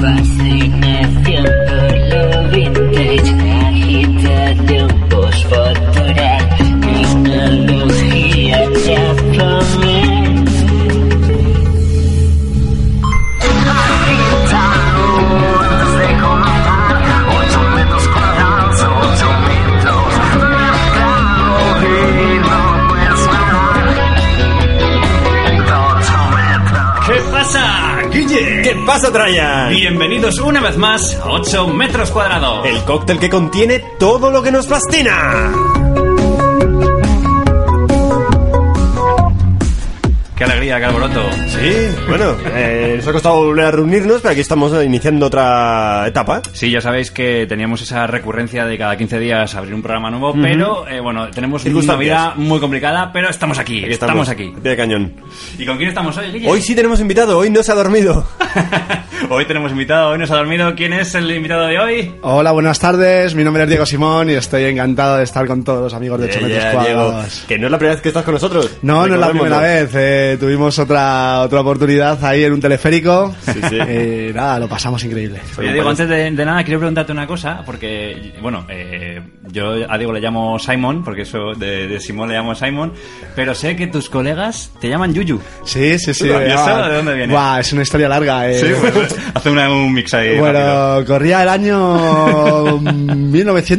Fascinación por lo vintage, pasa, Brian? Bienvenidos una vez más a 8 metros cuadrados. El cóctel que contiene todo lo que nos fascina. Qué alegría, qué alboroto. Sí, bueno, eh, nos ha costado volver a reunirnos, pero aquí estamos eh, iniciando otra etapa. Sí, ya sabéis que teníamos esa recurrencia de cada 15 días abrir un programa nuevo, pero eh, bueno, tenemos una vida muy complicada, pero estamos aquí, Aquí estamos aquí. Pie de cañón. ¿Y con quién estamos hoy, Guille? Hoy sí tenemos invitado, hoy no se ha dormido. hoy tenemos invitado, hoy nos ha dormido. ¿Quién es el invitado de hoy? Hola, buenas tardes. Mi nombre es Diego Simón y estoy encantado de estar con todos los amigos de 8 Ya, metros cuadrados. Diego, que no es la primera vez que estás con nosotros. No, no es la primera vez. eh, tuvimos otra otra oportunidad ahí en un teleférico. Sí, sí. Y nada, lo pasamos increíble. Oye, Diego, antes de, de nada, quiero preguntarte una cosa, porque, bueno, eh, yo a Diego le llamo Simon, porque eso de, de Simón le llamo Simon, pero sé que tus colegas te llaman Yuyu. Sí, sí, sí. ¿Y eso ah, de dónde viene? Buah, es una historia larga. eh. hace una- un mix ahí. rápido. Bueno, corría el año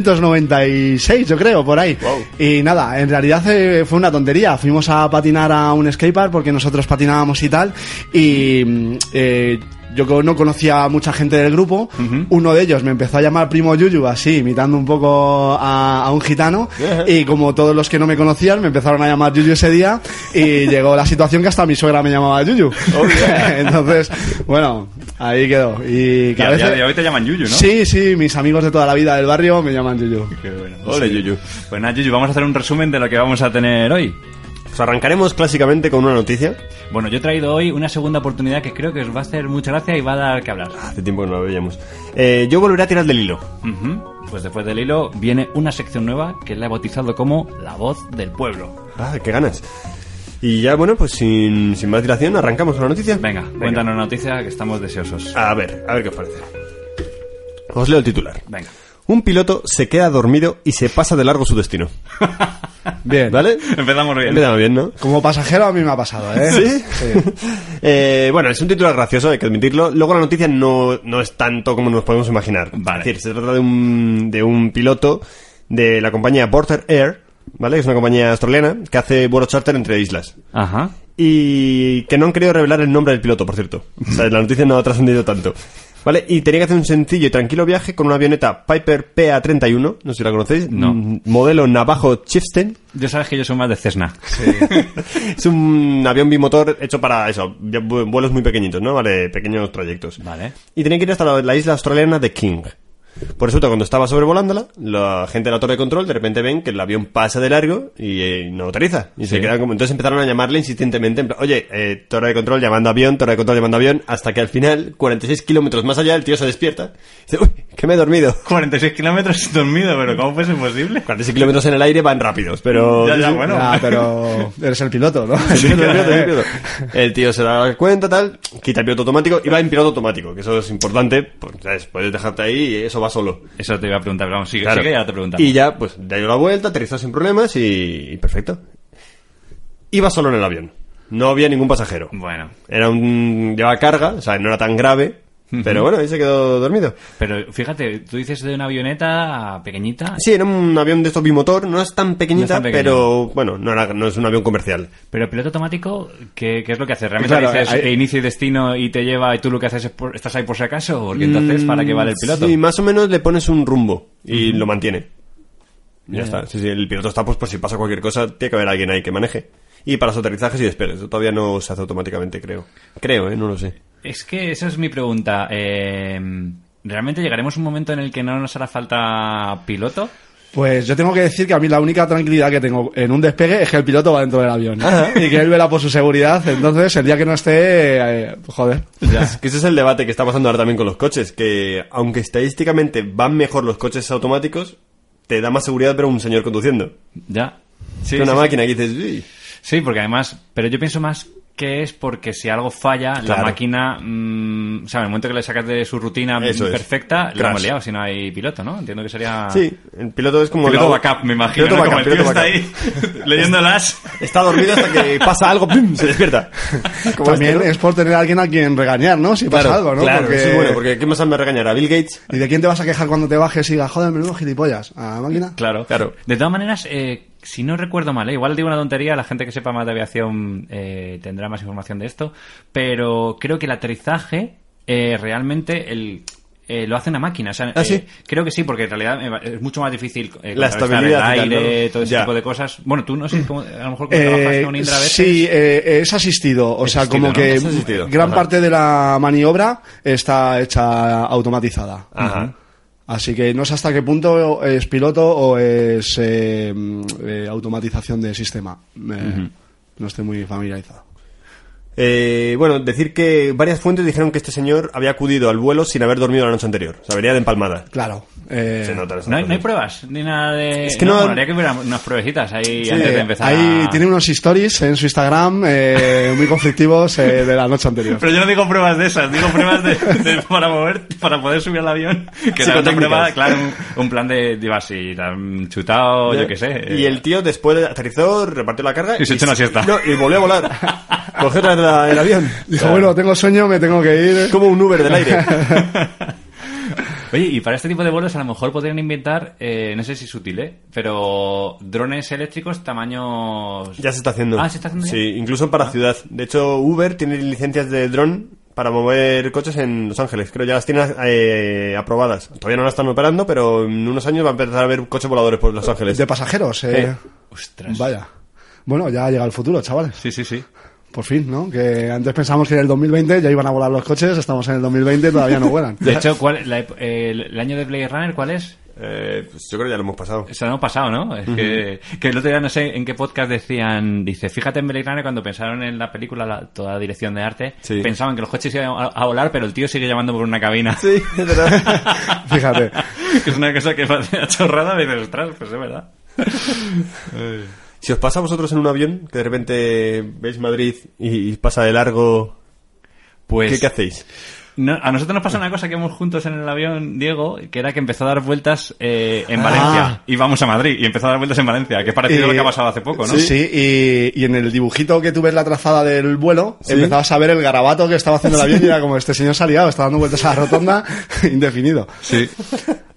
1996, yo creo, por ahí. Y nada, en realidad eh, fue una tontería. Fuimos a patinar a un skatepark porque nosotros patinábamos y tal. Y eh, yo no conocía a mucha gente del grupo. Uno de ellos me empezó a llamar primo Yuyu, así, imitando un poco a, a un gitano. Y como todos los que no me conocían, me empezaron a llamar Yuyu ese día. Y llegó la situación que hasta mi suegra me llamaba Yuyu. Entonces, bueno, ahí quedó. Y Y cada a día de hoy te llaman Yuyu, ¿no? Sí, sí, mis amigos de toda la vida del barrio me llaman Yuyu. Qué bueno. Ole, Yuyu. Pues nada, Yuyu, vamos a hacer un resumen de lo que vamos a tener hoy. Pues arrancaremos clásicamente con una noticia. Bueno, yo he traído hoy una segunda oportunidad que creo que os va a hacer mucha gracia y va a dar que hablar. Hace tiempo que no la veíamos. Eh, yo volveré a tirar del hilo. Pues después del hilo viene una sección nueva que la he bautizado como La Voz del Pueblo. Ah, qué ganas. Y ya, bueno, pues sin, sin más dilación, arrancamos con la noticia. Venga, cuéntanos la noticia que estamos deseosos. A ver, a ver qué os parece. Os leo el titular. Venga. Un piloto se queda dormido y se pasa de largo su destino. Bien. ¿Vale? Empezamos bien. Empezamos bien, ¿no? Como pasajero a mí me ha pasado, ¿eh? ¿Sí? Eh, bueno, es un titular gracioso, hay que admitirlo. Luego la noticia no, no es tanto como nos podemos imaginar. Vale. Es decir, se trata de un, de un piloto de la compañía Porter Air, ¿vale? Es una compañía australiana que hace vuelos charter entre islas. Ajá. Y que no han querido revelar el nombre del piloto, por cierto. O sea, la noticia no ha trascendido tanto. ¿Vale? Y tenía que hacer un sencillo y tranquilo viaje con una avioneta Piper PA-31, no sé si la conocéis. No. Modelo Navajo Chieftain. Yo sabes que yo soy más de Cessna. Es un avión bimotor hecho para eso, ya vu- vuelos muy pequeñitos, ¿no? Vale, pequeños trayectos. Vale. Y tenía que ir hasta la, la isla australiana de King. Por eso, cuando estaba sobrevolándola, la gente de la torre de control de repente ven que el avión pasa de largo y eh, no aterriza. Y se quedan como. Entonces empezaron a llamarle insistentemente, en plan, oye, eh, torre de control llamando avión, torre de control llamando avión, hasta que al final, 46 kilómetros más allá, el tío se despierta. Y dice, uy, que me he dormido. 46 kilómetros dormido, pero ¿cómo fue eso posible? 46 kilómetros en el aire van rápidos, pero. Ya, ya, bueno. Ya, pero eres el piloto, ¿no? El piloto, el piloto, el piloto. El tío se da cuenta, tal, quita el piloto automático y va en piloto automático, que eso es importante, pues, ¿sabes? puedes dejarte ahí y eso va solo. Eso te iba a preguntar, pero vamos, sigue, Claro. sigue y ahora te preguntamos. Y ya, pues, da yo la vuelta, aterrizas sin problemas y, y perfecto. Iba solo en el avión. No había ningún pasajero. Bueno, Era un... llevaba carga, o sea, no era tan grave, pero bueno, ahí se quedó dormido. pero fíjate, tú dices de una avioneta pequeñita, Sí, era un avión de estos bimotor, no es tan pequeñita, tan pero bueno, no, era, no es un avión comercial. pero el piloto automático, ¿qué, qué es lo que hace? ¿Realmente Claro, dices hay- inicio y destino y te lleva y tú lo que haces es por- estás ahí por si acaso? Porque entonces, ¿para qué vale el piloto? Sí, más o menos le pones un rumbo y lo mantiene. Ya está. Sí, sí, el piloto está, pues, por si pasa cualquier cosa, tiene que haber alguien ahí que maneje. Y para los aterrizajes y despegues. Eso todavía no se hace automáticamente, creo. Creo, ¿eh? No lo sé. Es que esa es mi pregunta. Eh, ¿Realmente llegaremos a un momento en el que no nos hará falta piloto? Pues yo tengo que decir que a mí la única tranquilidad que tengo en un despegue es que el piloto va dentro del avión. Y que él verá por su seguridad. Entonces, el día que no esté, eh, joder. Es que ese es el debate que está pasando ahora también con los coches, que aunque estadísticamente van mejor los coches automáticos, te da más seguridad ver a un señor conduciendo. Ya. que una máquina que dices, "Uy". Sí, porque además, pero yo pienso más que es porque si algo falla, la máquina, mm, o sea, en el momento que le sacas de su rutina Eso es. perfecta, Crash. hemos liado si no hay piloto, ¿no? Entiendo que sería... Sí, el piloto es como... Piloto la- backup, me imagino, Piloto ¿no? backup, Como el tío piloto está ahí leyéndolas. Está dormido hasta que pasa algo, ¡pum! se despierta. Como También este, ¿no? es por tener a alguien a quien regañar, ¿no? Si pasa algo, ¿no? Claro, Porque- es bueno, porque ¿qué más me regañar? ¿A Bill Gates? ¿Y de quién te vas a quejar cuando te bajes y digas, joder, menudo gilipollas? ¿A la máquina? Claro. Claro. De todas maneras, eh, si no recuerdo mal, eh, igual digo una tontería, la gente que sepa más de aviación eh, tendrá más información de esto, pero creo que el aterrizaje eh, realmente el, eh, lo hace una máquina. O sea, ¿Ah, eh, sí? Creo que sí, porque en realidad eh, es mucho más difícil eh, La estabilidad el tal, aire, ¿no? todo ese Ya. tipo de cosas. Bueno, tú no sé, cómo- a lo mejor cuando trabajas Eh, con Indra a veces... sí, eh, es asistido. O sea, asistido, como ¿no? que gran Ajá. parte de la maniobra está hecha automatizada. Ajá. Así que no sé hasta qué punto es piloto o es eh, eh, automatización de sistema. Eh, No estoy muy familiarizado. Eh, bueno, decir que varias fuentes dijeron que este señor había acudido al vuelo sin haber dormido la noche anterior. O sea, venía de empalmada. Claro. eh, Se nota No hay, no hay pruebas, ni nada de... Es que no- molaría que hubiera unas pruebecitas ahí sí, antes de eh, empezar ahí a- tiene unos stories en su Instagram eh, muy conflictivos eh, de la noche anterior. Pero yo no digo pruebas de esas, digo pruebas de, de- para mover, para poder subir al avión. Que Psicotécnicas. prueba, claro, un, un plan de, y te han chutado, yo qué sé. Y eh, el tío después aterrizó, repartió la carga Y se echó una siesta. No, y volvió a volar. Cogió otra vez la- el avión. Dijo, bueno, tengo sueño, me tengo que ir. Como un Uber del aire. Oye, y para este tipo de vuelos a lo mejor podrían inventar, eh, no sé si es útil, ¿eh? Pero drones eléctricos tamaños... Ya se está haciendo. Ah, ¿se está haciendo ya? Sí, incluso para ciudad. De hecho, Uber tiene licencias de dron para mover coches en Los Ángeles. Creo ya las tiene eh, aprobadas. Todavía no las están operando, pero en unos años va a empezar a haber coches voladores por Los Ángeles. De pasajeros. eh. Ostras. Vaya. Bueno, ya llega el futuro, chavales. Sí, sí, sí. Por fin, ¿no? Que antes pensamos que en el 2020 ya iban a volar los coches, estamos en el 2020 y todavía no vuelan. De hecho, ¿cuál, la ep- el, año de Blade Runner cuál es? Eh, pues yo creo que ya lo hemos pasado. Se lo hemos pasado, ¿no? Es que, que el otro día no sé en qué podcast decían, dice, fíjate en Blade Runner cuando pensaron en la película, la- toda la dirección de arte, Sí. pensaban que los coches iban a, a volar, pero el tío sigue llamando por una cabina. Sí, es verdad. Fíjate. que es una cosa que parece una chorrada, y dices, ostras, pues es verdad. Si os pasa a vosotros en un avión, que de repente veis Madrid y, y pasa de largo, Pues ¿qué, qué hacéis? no- a nosotros nos pasa una cosa que hemos juntos en el avión, Diego, que era que empezó a dar vueltas eh, en Ah. Valencia. Íbamos a Madrid y empezó a dar vueltas en Valencia, que es parecido a lo que ha pasado hace poco, ¿no? Sí, sí, y, y en el dibujito que tú ves la trazada del vuelo, Sí. empezabas a ver el garabato que estaba haciendo el avión y era como este señor se ha liado, está dando vueltas a la rotonda indefinido. Sí.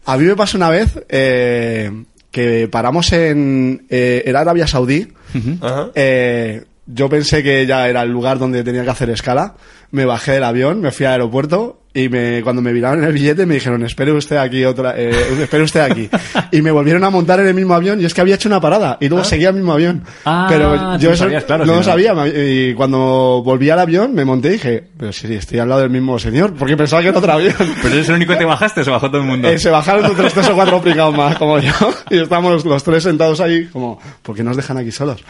A mí me pasó una vez eh, que paramos en eh, era Arabia Saudí. Ajá. Eh, yo pensé que ya era el lugar donde tenía que hacer escala. Me bajé del avión, me fui al aeropuerto y me, cuando me miraron el billete me dijeron, espere usted aquí otra, eh, espere usted aquí. y me volvieron a montar en el mismo avión y es que había hecho una parada y luego seguía el mismo avión. Ah, pero yo no eso sabías, claro, no lo sabía. Y cuando volví al avión me monté y dije, pero si estoy al lado del mismo señor, porque pensaba que era otro avión. ¿Pero eres el único que te bajaste o se bajó todo el mundo? Eh, se bajaron otros tres o cuatro pringados más, como yo, y estamos los tres sentados ahí, como, ¿por qué nos dejan aquí solos?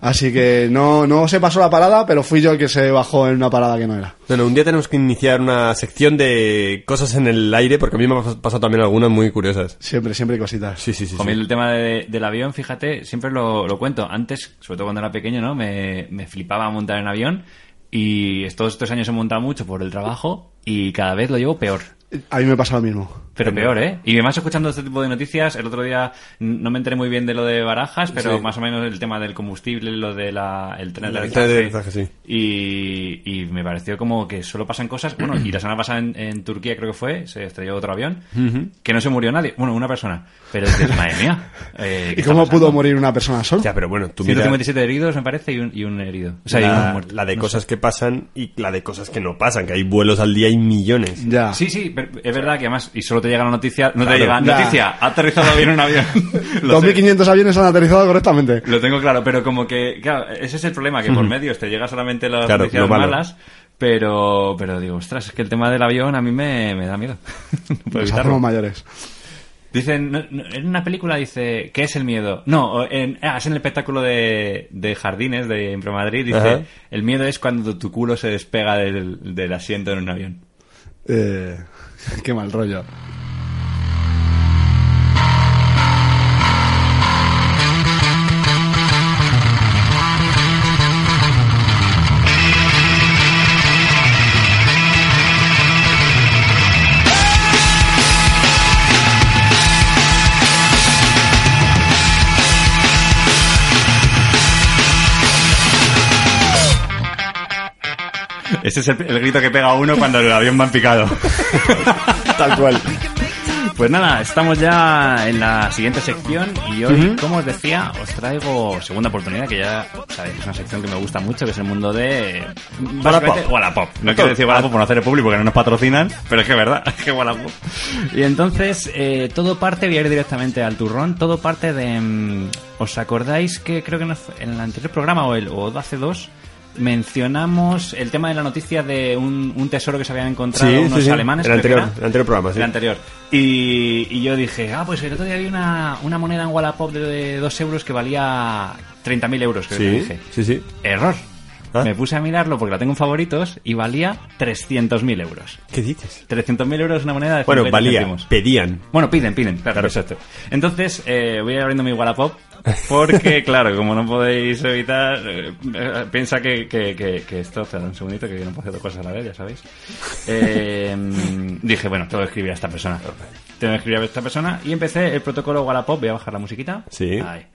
Así que no, no se pasó la parada, pero fui yo el que se bajó en una parada que no era. Bueno, un día tenemos que iniciar una sección de cosas en el aire, porque a mí me han pasado también algunas muy curiosas. Siempre, siempre hay cositas. Sí, sí, sí. Con sí. el tema de- del avión, fíjate, siempre lo, lo cuento. Antes, sobre todo cuando era pequeño, ¿no? Me, me flipaba montar en avión y estos, estos años he montado mucho por el trabajo y cada vez lo llevo peor. A mí me pasa lo mismo. Pero peor, ¿eh? Y además escuchando este tipo de noticias, el otro día no me enteré muy bien de lo de Barajas, pero Sí. más o menos el tema del combustible, lo de la, el tren de tren de aterrizaje. sí. Y, y me pareció como que solo pasan cosas. Bueno, y la semana pasada en, en Turquía creo que fue, se estrelló otro avión, que no se murió nadie. Bueno, una persona. Pero dices, madre mía. eh, ¿qué ¿Y cómo pudo morir una persona sola? Ya, pero bueno, tú mira 157 heridos, me parece, y un, y un herido. O sea, y un la, muerto. la de No cosas sé. que pasan y la de cosas que no pasan, que hay vuelos al día y millones. Ya. Sí, sí, pero es verdad que además, y solo te llega la noticia, no te llega Ya. noticia, ha aterrizado bien un avión. Lo sé. 2.500 aviones han aterrizado correctamente. Lo tengo claro, pero como que, claro, ese es el problema, que por medios te llega solamente las Claro, noticias malas, pero, pero digo, ostras, es que el tema del avión a mí me, me da miedo. no Nos mayores. Dicen, no- no, en una película dice, ¿qué es el miedo? No, en, ah, es en el espectáculo de, de jardines de Impro Madrid, dice, Ajá. el miedo es cuando tu culo se despega del, del asiento en un avión. Eh, qué mal rollo. Ese es el, el grito que pega uno cuando el avión va en picado. Tal cual. Pues nada, estamos ya en la siguiente sección y hoy, como os decía, os traigo segunda oportunidad, que ya sabéis, es una sección que me gusta mucho, que es el mundo de... básicamente, Wallapop. No quiero decir Wallapop por no hacer el público, porque no nos patrocinan, pero es que es verdad, es que Wallapop. Y entonces, eh, todo parte, voy a ir directamente al turrón, todo parte de... mm, ¿Os acordáis que creo que en el anterior programa o, el, o hace dos mencionamos el tema de la noticia de un, un tesoro que se habían encontrado Sí, unos sí, sí. alemanes? El anterior, era. el anterior programa, sí. El anterior. Y, y yo dije, ah, pues el otro día había una, una moneda en Wallapop de 2 euros que valía 30.000 euros, creo que dije. sí, sí. Error. Ah. Me puse a mirarlo porque la tengo en favoritos y valía 300.000 euros. ¿Qué dices? 300.000 euros es una moneda de Bueno, 50 valía, pedían. Bueno, piden, piden, claro, Claro. exacto. Entonces, eh, voy abriendo mi Wallapop porque, claro, como no podéis evitar, eh, eh, piensa que, que, que, que esto, espera un segundito, que no puedo hacer dos cosas a la vez, ya sabéis. Eh, dije, bueno, tengo que escribir a esta persona. Tengo que escribir a esta persona y empecé el protocolo Wallapop, voy a bajar la musiquita. Sí. Ahí.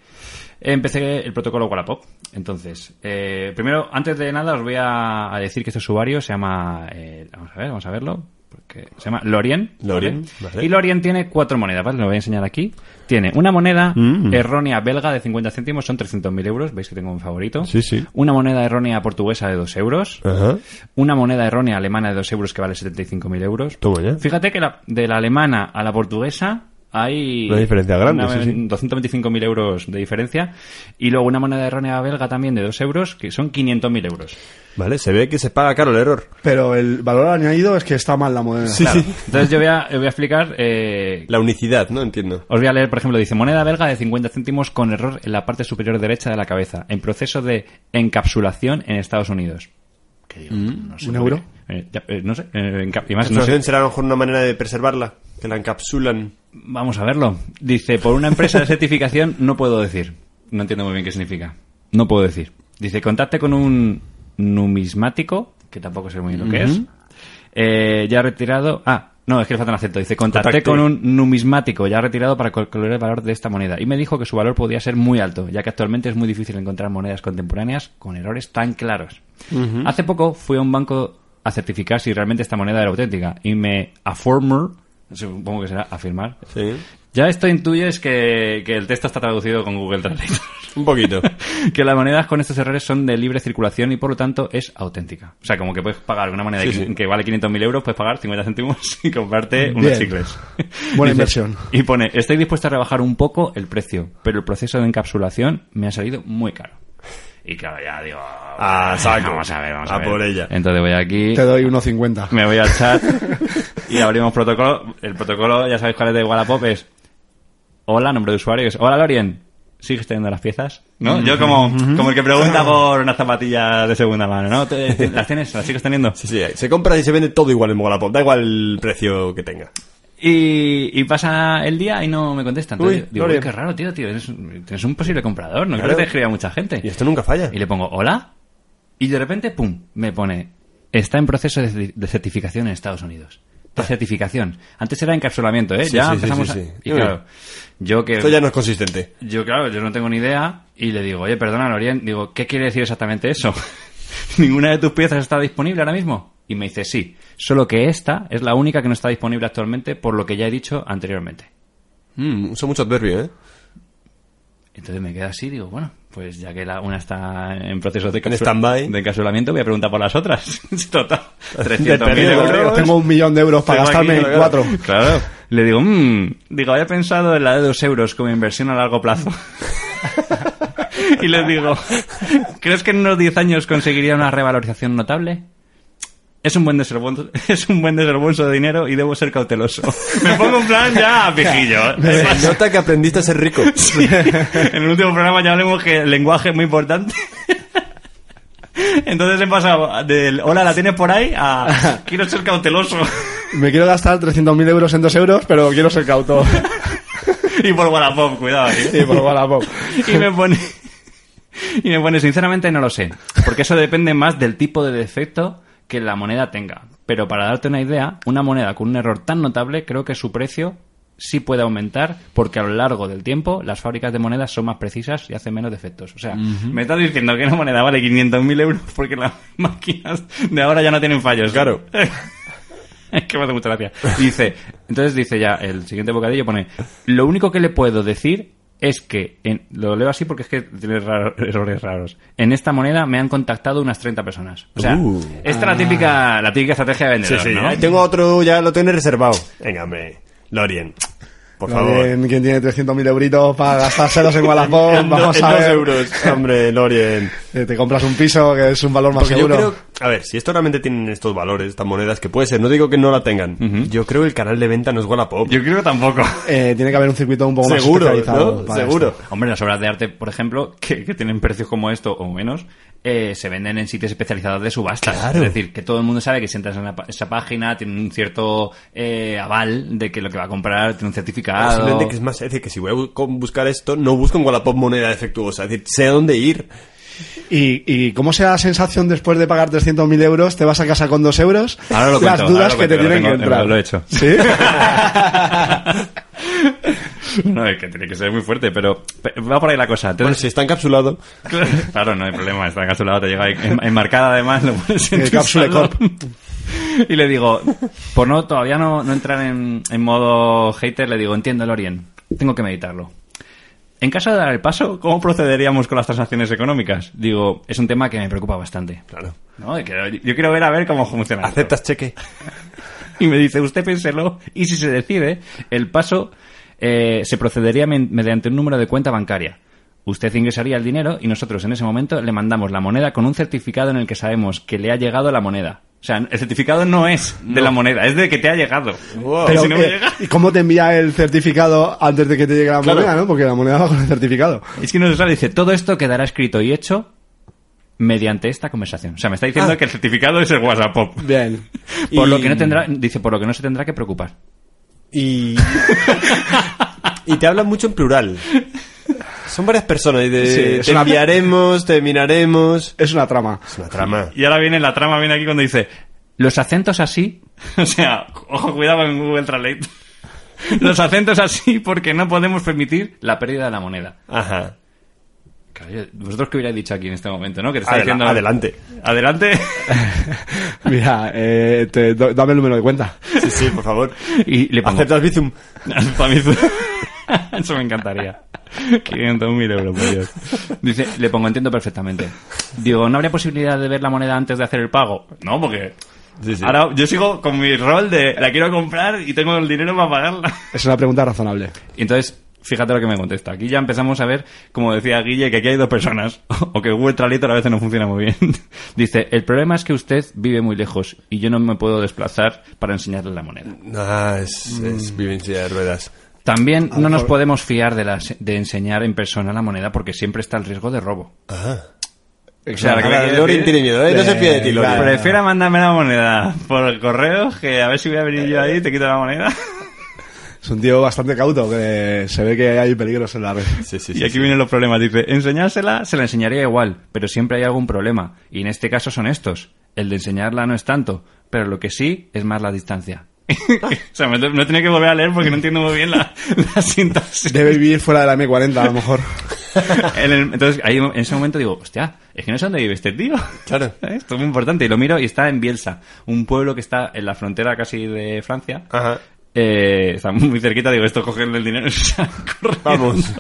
Empecé el protocolo Wallapop. Entonces, eh, primero, antes de nada, os voy a, a decir que este usuario se llama. eh, vamos a ver, vamos a verlo. Porque se llama Lorien. Lorien, ¿vale? vale. Y Lorien tiene cuatro monedas, ¿vale? Lo voy a enseñar aquí. Tiene una moneda Mm. errónea belga de 50 céntimos, son 300.000 euros. Veis que tengo un favorito. Sí, sí. Una moneda errónea portuguesa de 2 euros. Ajá. Una moneda errónea alemana de 2 euros que vale 75.000 euros. Toma ya. Fíjate que la- de la alemana a la portuguesa hay... Una diferencia grande, una- sí, sí. 225.000 euros de diferencia. Y luego una moneda errónea belga también de 2 euros, que son 500.000 euros. Vale, se ve que se paga caro el error. Pero el valor añadido es que está mal la moneda. Sí, Claro. sí. Entonces yo voy a, voy a explicar... eh, La unicidad, ¿no? Entiendo. Os voy a leer, por ejemplo, dice moneda belga de 50 céntimos con error en la parte superior derecha de la cabeza, en proceso de encapsulación en Estados Unidos. ¿Qué digo? No sé ¿Un euro? Eh, ya, eh, no sé. eh, y más, ¿No sé. será a lo mejor una manera de preservarla? Que la encapsulan. Vamos a verlo. Dice, por una empresa de certificación no puedo decir. No entiendo muy bien qué significa. No puedo decir. Dice, contacte con un numismático, que tampoco sé muy bien lo que es. Eh, ya retirado... Ah, no, es que le falta un acento. Dice, contacté con un numismático ya retirado para calcular el valor de esta moneda. Y me dijo que su valor podía ser muy alto, ya que actualmente es muy difícil encontrar monedas contemporáneas con errores tan claros. Hace poco fui a un banco a certificar si realmente esta moneda era auténtica. Y me affirmer, supongo que será afirmar, Sí. Ya esto intuyes que, que el texto está traducido con Google Translate. Un poquito. que las monedas con estos errores son de libre circulación y por lo tanto es auténtica. O sea, como que puedes pagar una moneda Sí, que, sí. que vale 500.000 euros, puedes pagar 50 céntimos y comprarte unos Bien. chicles. Buena inversión. Y pone, estoy dispuesto a rebajar un poco el precio, pero el proceso de encapsulación me ha salido muy caro. Y claro, ya digo... Ah, saco. Vamos a ver, vamos a, A ver. por ella. Entonces voy aquí... Te doy 1.50. Me voy al chat y abrimos protocolo. El protocolo, ya sabéis cuál es de Wallapop, es Hola, nombre de usuario es Hola, Lorien. ¿Sigues teniendo las piezas? ¿No? Yo como, como el que pregunta por unas zapatillas de segunda mano, ¿no? ¿Te- te- ¿Las tienes? ¿Las sigues teniendo? Sí, sí. Se compra y se vende todo igual en Wallapop. Da igual el precio que tenga. Y, y pasa el día y no me contestan. Entonces Uy, digo, Lorien. uy, qué raro, tío, tío. Eres, un- tienes un posible comprador. No creo que te escriba mucha gente. Y esto nunca falla. Y le pongo, hola. Y de repente, pum, me pone, está en proceso de, de certificación en Estados Unidos. De certificación. Antes era encapsulamiento, ¿eh? Sí, ya sí, sí, empezamos sí, a- sí. Y claro, yo que... Esto ya no es consistente. Yo, claro, yo no tengo ni idea y le digo, oye, perdona, Lorien, digo, ¿qué quiere decir exactamente eso? ¿Ninguna de tus piezas está disponible ahora mismo? Y me dice, sí, solo que esta es la única que no está disponible actualmente por lo que ya he dicho anteriormente. Mm, usa mucho adverbio, ¿eh? Entonces me queda así, digo, bueno, pues ya que la una está en proceso de, En de encapsulamiento, voy a preguntar por las otras. Total, Depende 300.000 del euros. correo. Tengo un millón de euros para gastarme aquí, en claro. cuatro. Claro. Le digo, mmm, digo, había pensado en la de dos euros como inversión a largo plazo. y le digo, ¿crees que en unos 10 años conseguiría una revalorización notable? Es un buen desembolso, es un buen desembolso de dinero y debo ser cauteloso. Me pongo en plan ya viejillo. Se nota que aprendiste a ser rico. en el último programa ya hablemos que el lenguaje es muy importante. Entonces he pasado del hola, ¿la tienes por ahí? a quiero ser cauteloso. Me quiero gastar 300.000 euros en dos euros, pero quiero ser cauto. y por Wallapop, cuidado. ¿eh? y por Wallapop. y me pone y me pone sinceramente no lo sé porque eso depende más del tipo de defecto que la moneda tenga pero para darte una idea una moneda con un error tan notable creo que su precio sí puede aumentar porque a lo largo del tiempo las fábricas de monedas son más precisas y hacen menos defectos o sea me estás diciendo que una moneda vale 500.000 euros porque las máquinas de ahora ya no tienen fallos Claro. Que me hace mucha gracia. Y dice, entonces dice ya, el siguiente bocadillo pone, lo único que le puedo decir es que, en- lo leo así porque es que tiene raro- errores raros. En esta moneda me han contactado unas 30 personas. O sea, Uh. esta es la típica, la típica estrategia de Sí, vendedor, sí. ¿no? ahí Tengo otro, ya lo tienes reservado. Venga, hombre. Lorien. Por favor. Bien, ¿Quién tiene 300.000 euritos para gastárselos en Wallapop? Vamos a ver. euros. Hombre, Lorien. Eh, Te compras un piso que es un valor más Porque yo seguro. creo, a ver, si esto realmente tienen estos valores, estas monedas, que puede ser, no digo que no la tengan. Yo creo que el canal de venta no es Wallapop. Yo creo que tampoco. Eh, tiene que haber un circuito un poco más Seguro, especializado. ¿no? para Seguro. esto. Hombre, las obras de arte, por ejemplo, que, que tienen precios como esto o menos, eh, se venden en sitios especializados de subastas. Claro. Es decir, que todo el mundo sabe que si entras en pa- esa página tiene un cierto eh, aval de que lo que va a comprar tiene un certificado. Simplemente que es más, es decir, que si voy a buscar esto, no busco en Wallapop moneda defectuosa. Es decir, sé a dónde ir. ¿Y, ¿Y cómo sea la sensación después de pagar 300.000 euros? ¿Te vas a casa con dos euros? Ahora lo Las cuento, ahora dudas lo que te tienen lo que tengo- entrar. lo he hecho. ¿Sí? No, es que tiene que ser muy fuerte, pero pe- va por ahí la cosa. Bueno, Entonces, si está encapsulado. Claro, no hay problema, está encapsulado, te llega ahí enmarcada además, lo pones en El cápsula corp. Y le digo, por no, todavía no, no entrar en, en modo hater, le digo, entiendo, Lorien, tengo que meditarlo. En caso de dar el paso, ¿cómo procederíamos con las transacciones económicas? Digo, es un tema que me preocupa bastante. Claro. ¿no? Yo quiero ver a ver cómo funciona. esto. ¿Aceptas cheque? Y me dice, usted piénselo, y si se decide, el paso eh, se procedería mediante un número de cuenta bancaria. Usted ingresaría el dinero y nosotros en ese momento le mandamos la moneda con un certificado en el que sabemos que le ha llegado la moneda. O sea, el certificado no es de la moneda, es de que te ha llegado. Wow. Pero, si no me eh, llega- ¿Y cómo te envía el certificado antes de que te llegue la Claro. moneda, no? Porque la moneda va con el certificado. Es que no se sabe, dice, todo esto quedará escrito y hecho mediante esta conversación. O sea, me está diciendo Ah. que el certificado es el WhatsApp. Bien. Por Y- lo que no tendrá, dice, por lo que no se tendrá que preocupar. Y. y te hablan mucho en plural. Son varias personas. Y de, Sí, es te una- enviaremos, te miraremos. Es una trama. Es una trama. Y ahora viene la trama, viene aquí cuando dice, los acentos así, o sea, ojo, cuidado con Google Translate. Los acentos así porque no podemos permitir la pérdida de la moneda. Ajá. Claro, vosotros qué hubierais dicho aquí en este momento, ¿no? Que te está Adela- diciendo... adelante. Adelante. Mira, eh, te- dame el número de cuenta. Sí, sí, por favor. y le pongo... ¿Aceptas Bizum? Eso me encantaría. 500.000 euros, por Dios. Dice, le pongo, entiendo perfectamente. Digo, ¿no habría posibilidad de ver la moneda antes de hacer el pago? No, porque... Sí, sí. Ahora yo sigo con mi rol de la quiero comprar y tengo el dinero para pagarla. Es una pregunta razonable. Y entonces, fíjate lo que me contesta. Aquí ya empezamos a ver, como decía Guille, que aquí hay dos personas. O que Google Translate a veces no funciona muy bien. Dice, el problema es que usted vive muy lejos y yo no me puedo desplazar para enseñarle la moneda. Ah, es, es vivencia de ruedas. También no nos podemos fiar de, las- de enseñar en persona la moneda porque siempre está el riesgo de robo. Ah. O sea, lo que decir- tiene miedo, ¿eh? No se fía de ti. Lorien. Prefiero mandarme la moneda por el correo que a ver si voy a venir yo ahí y te quito la moneda. Es un tío bastante cauto, que se ve que hay peligros en la red. Sí, sí, y aquí sí. vienen los problemas. Dice, enseñársela se la enseñaría igual, pero siempre hay algún problema. Y en este caso son estos. El de enseñarla no es tanto, pero lo que sí es más la distancia. o sea, me, no tenía que volver a leer porque no entiendo muy bien la, la sintaxis. Debe vivir fuera de la M40, a lo mejor. En el- entonces, ahí en ese momento digo, hostia, es que no sé dónde vive este tío. Claro. ¿Eh? Esto es muy importante. Y lo miro y está en Bielsa, un pueblo que está en la frontera casi de Francia. Ajá. Eh, está muy cerquita, digo, esto cogerle el dinero. Vamos.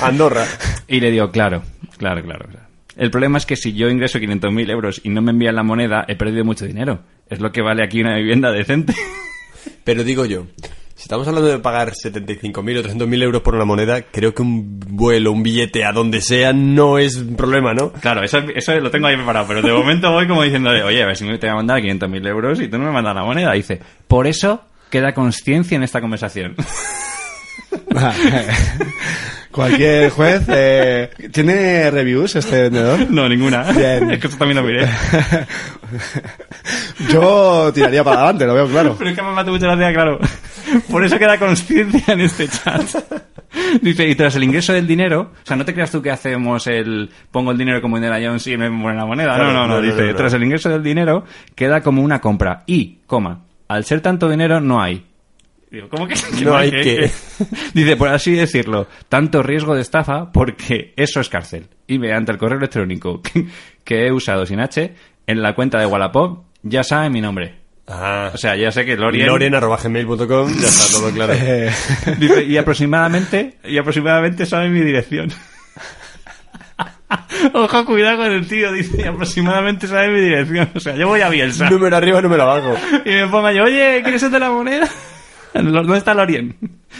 Andorra. Y le digo, claro, Claro, claro, claro. El problema es que si yo ingreso 500.000 euros y no me envían la moneda, he perdido mucho dinero. Es lo que vale aquí una vivienda decente. Pero digo yo, si estamos hablando de pagar 75.000 o 300.000 euros por una moneda, creo que un vuelo, un billete a donde sea no es un problema, ¿no? Claro, eso, eso lo tengo ahí preparado, pero de momento voy como diciéndole, oye, a ver si me te voy a mandar 500.000 euros y tú no me mandas la moneda. dice, por eso queda conciencia en esta conversación. Cualquier juez. eh, ¿Tiene reviews este vendedor? no, ninguna. Bien. Es que eso también lo miré. Yo tiraría para adelante, lo veo claro. Pero es que me hace mucha gracia, claro. Por eso queda conciencia en este chat. Dice, y tras el ingreso del dinero, o sea, no te creas tú que hacemos el, pongo el dinero como Indiana Jones y me ponen la moneda. Claro, no, no, no, no, no, dice, no, no. tras el ingreso del dinero, queda como una compra. Y, coma, al ser tanto dinero, no hay. Digo, ¿cómo que No hay que- Dice, por así decirlo, tanto riesgo de estafa porque eso es cárcel. Y mediante el correo electrónico que, que he usado sin H, en la cuenta de Wallapop, ya sabe mi nombre. Ah, O sea, ya sé que Lorien... Lorien.gmail.com, ya está todo claro. Dice, y aproximadamente, y aproximadamente sabe mi dirección. Ojo, cuidado con el tío, dice, y aproximadamente sabe mi dirección. O sea, yo voy a Bielsa. número arriba, número abajo. Y me pongo yo, oye, ¿quieres ser de la moneda? ¿Dónde está Lorien?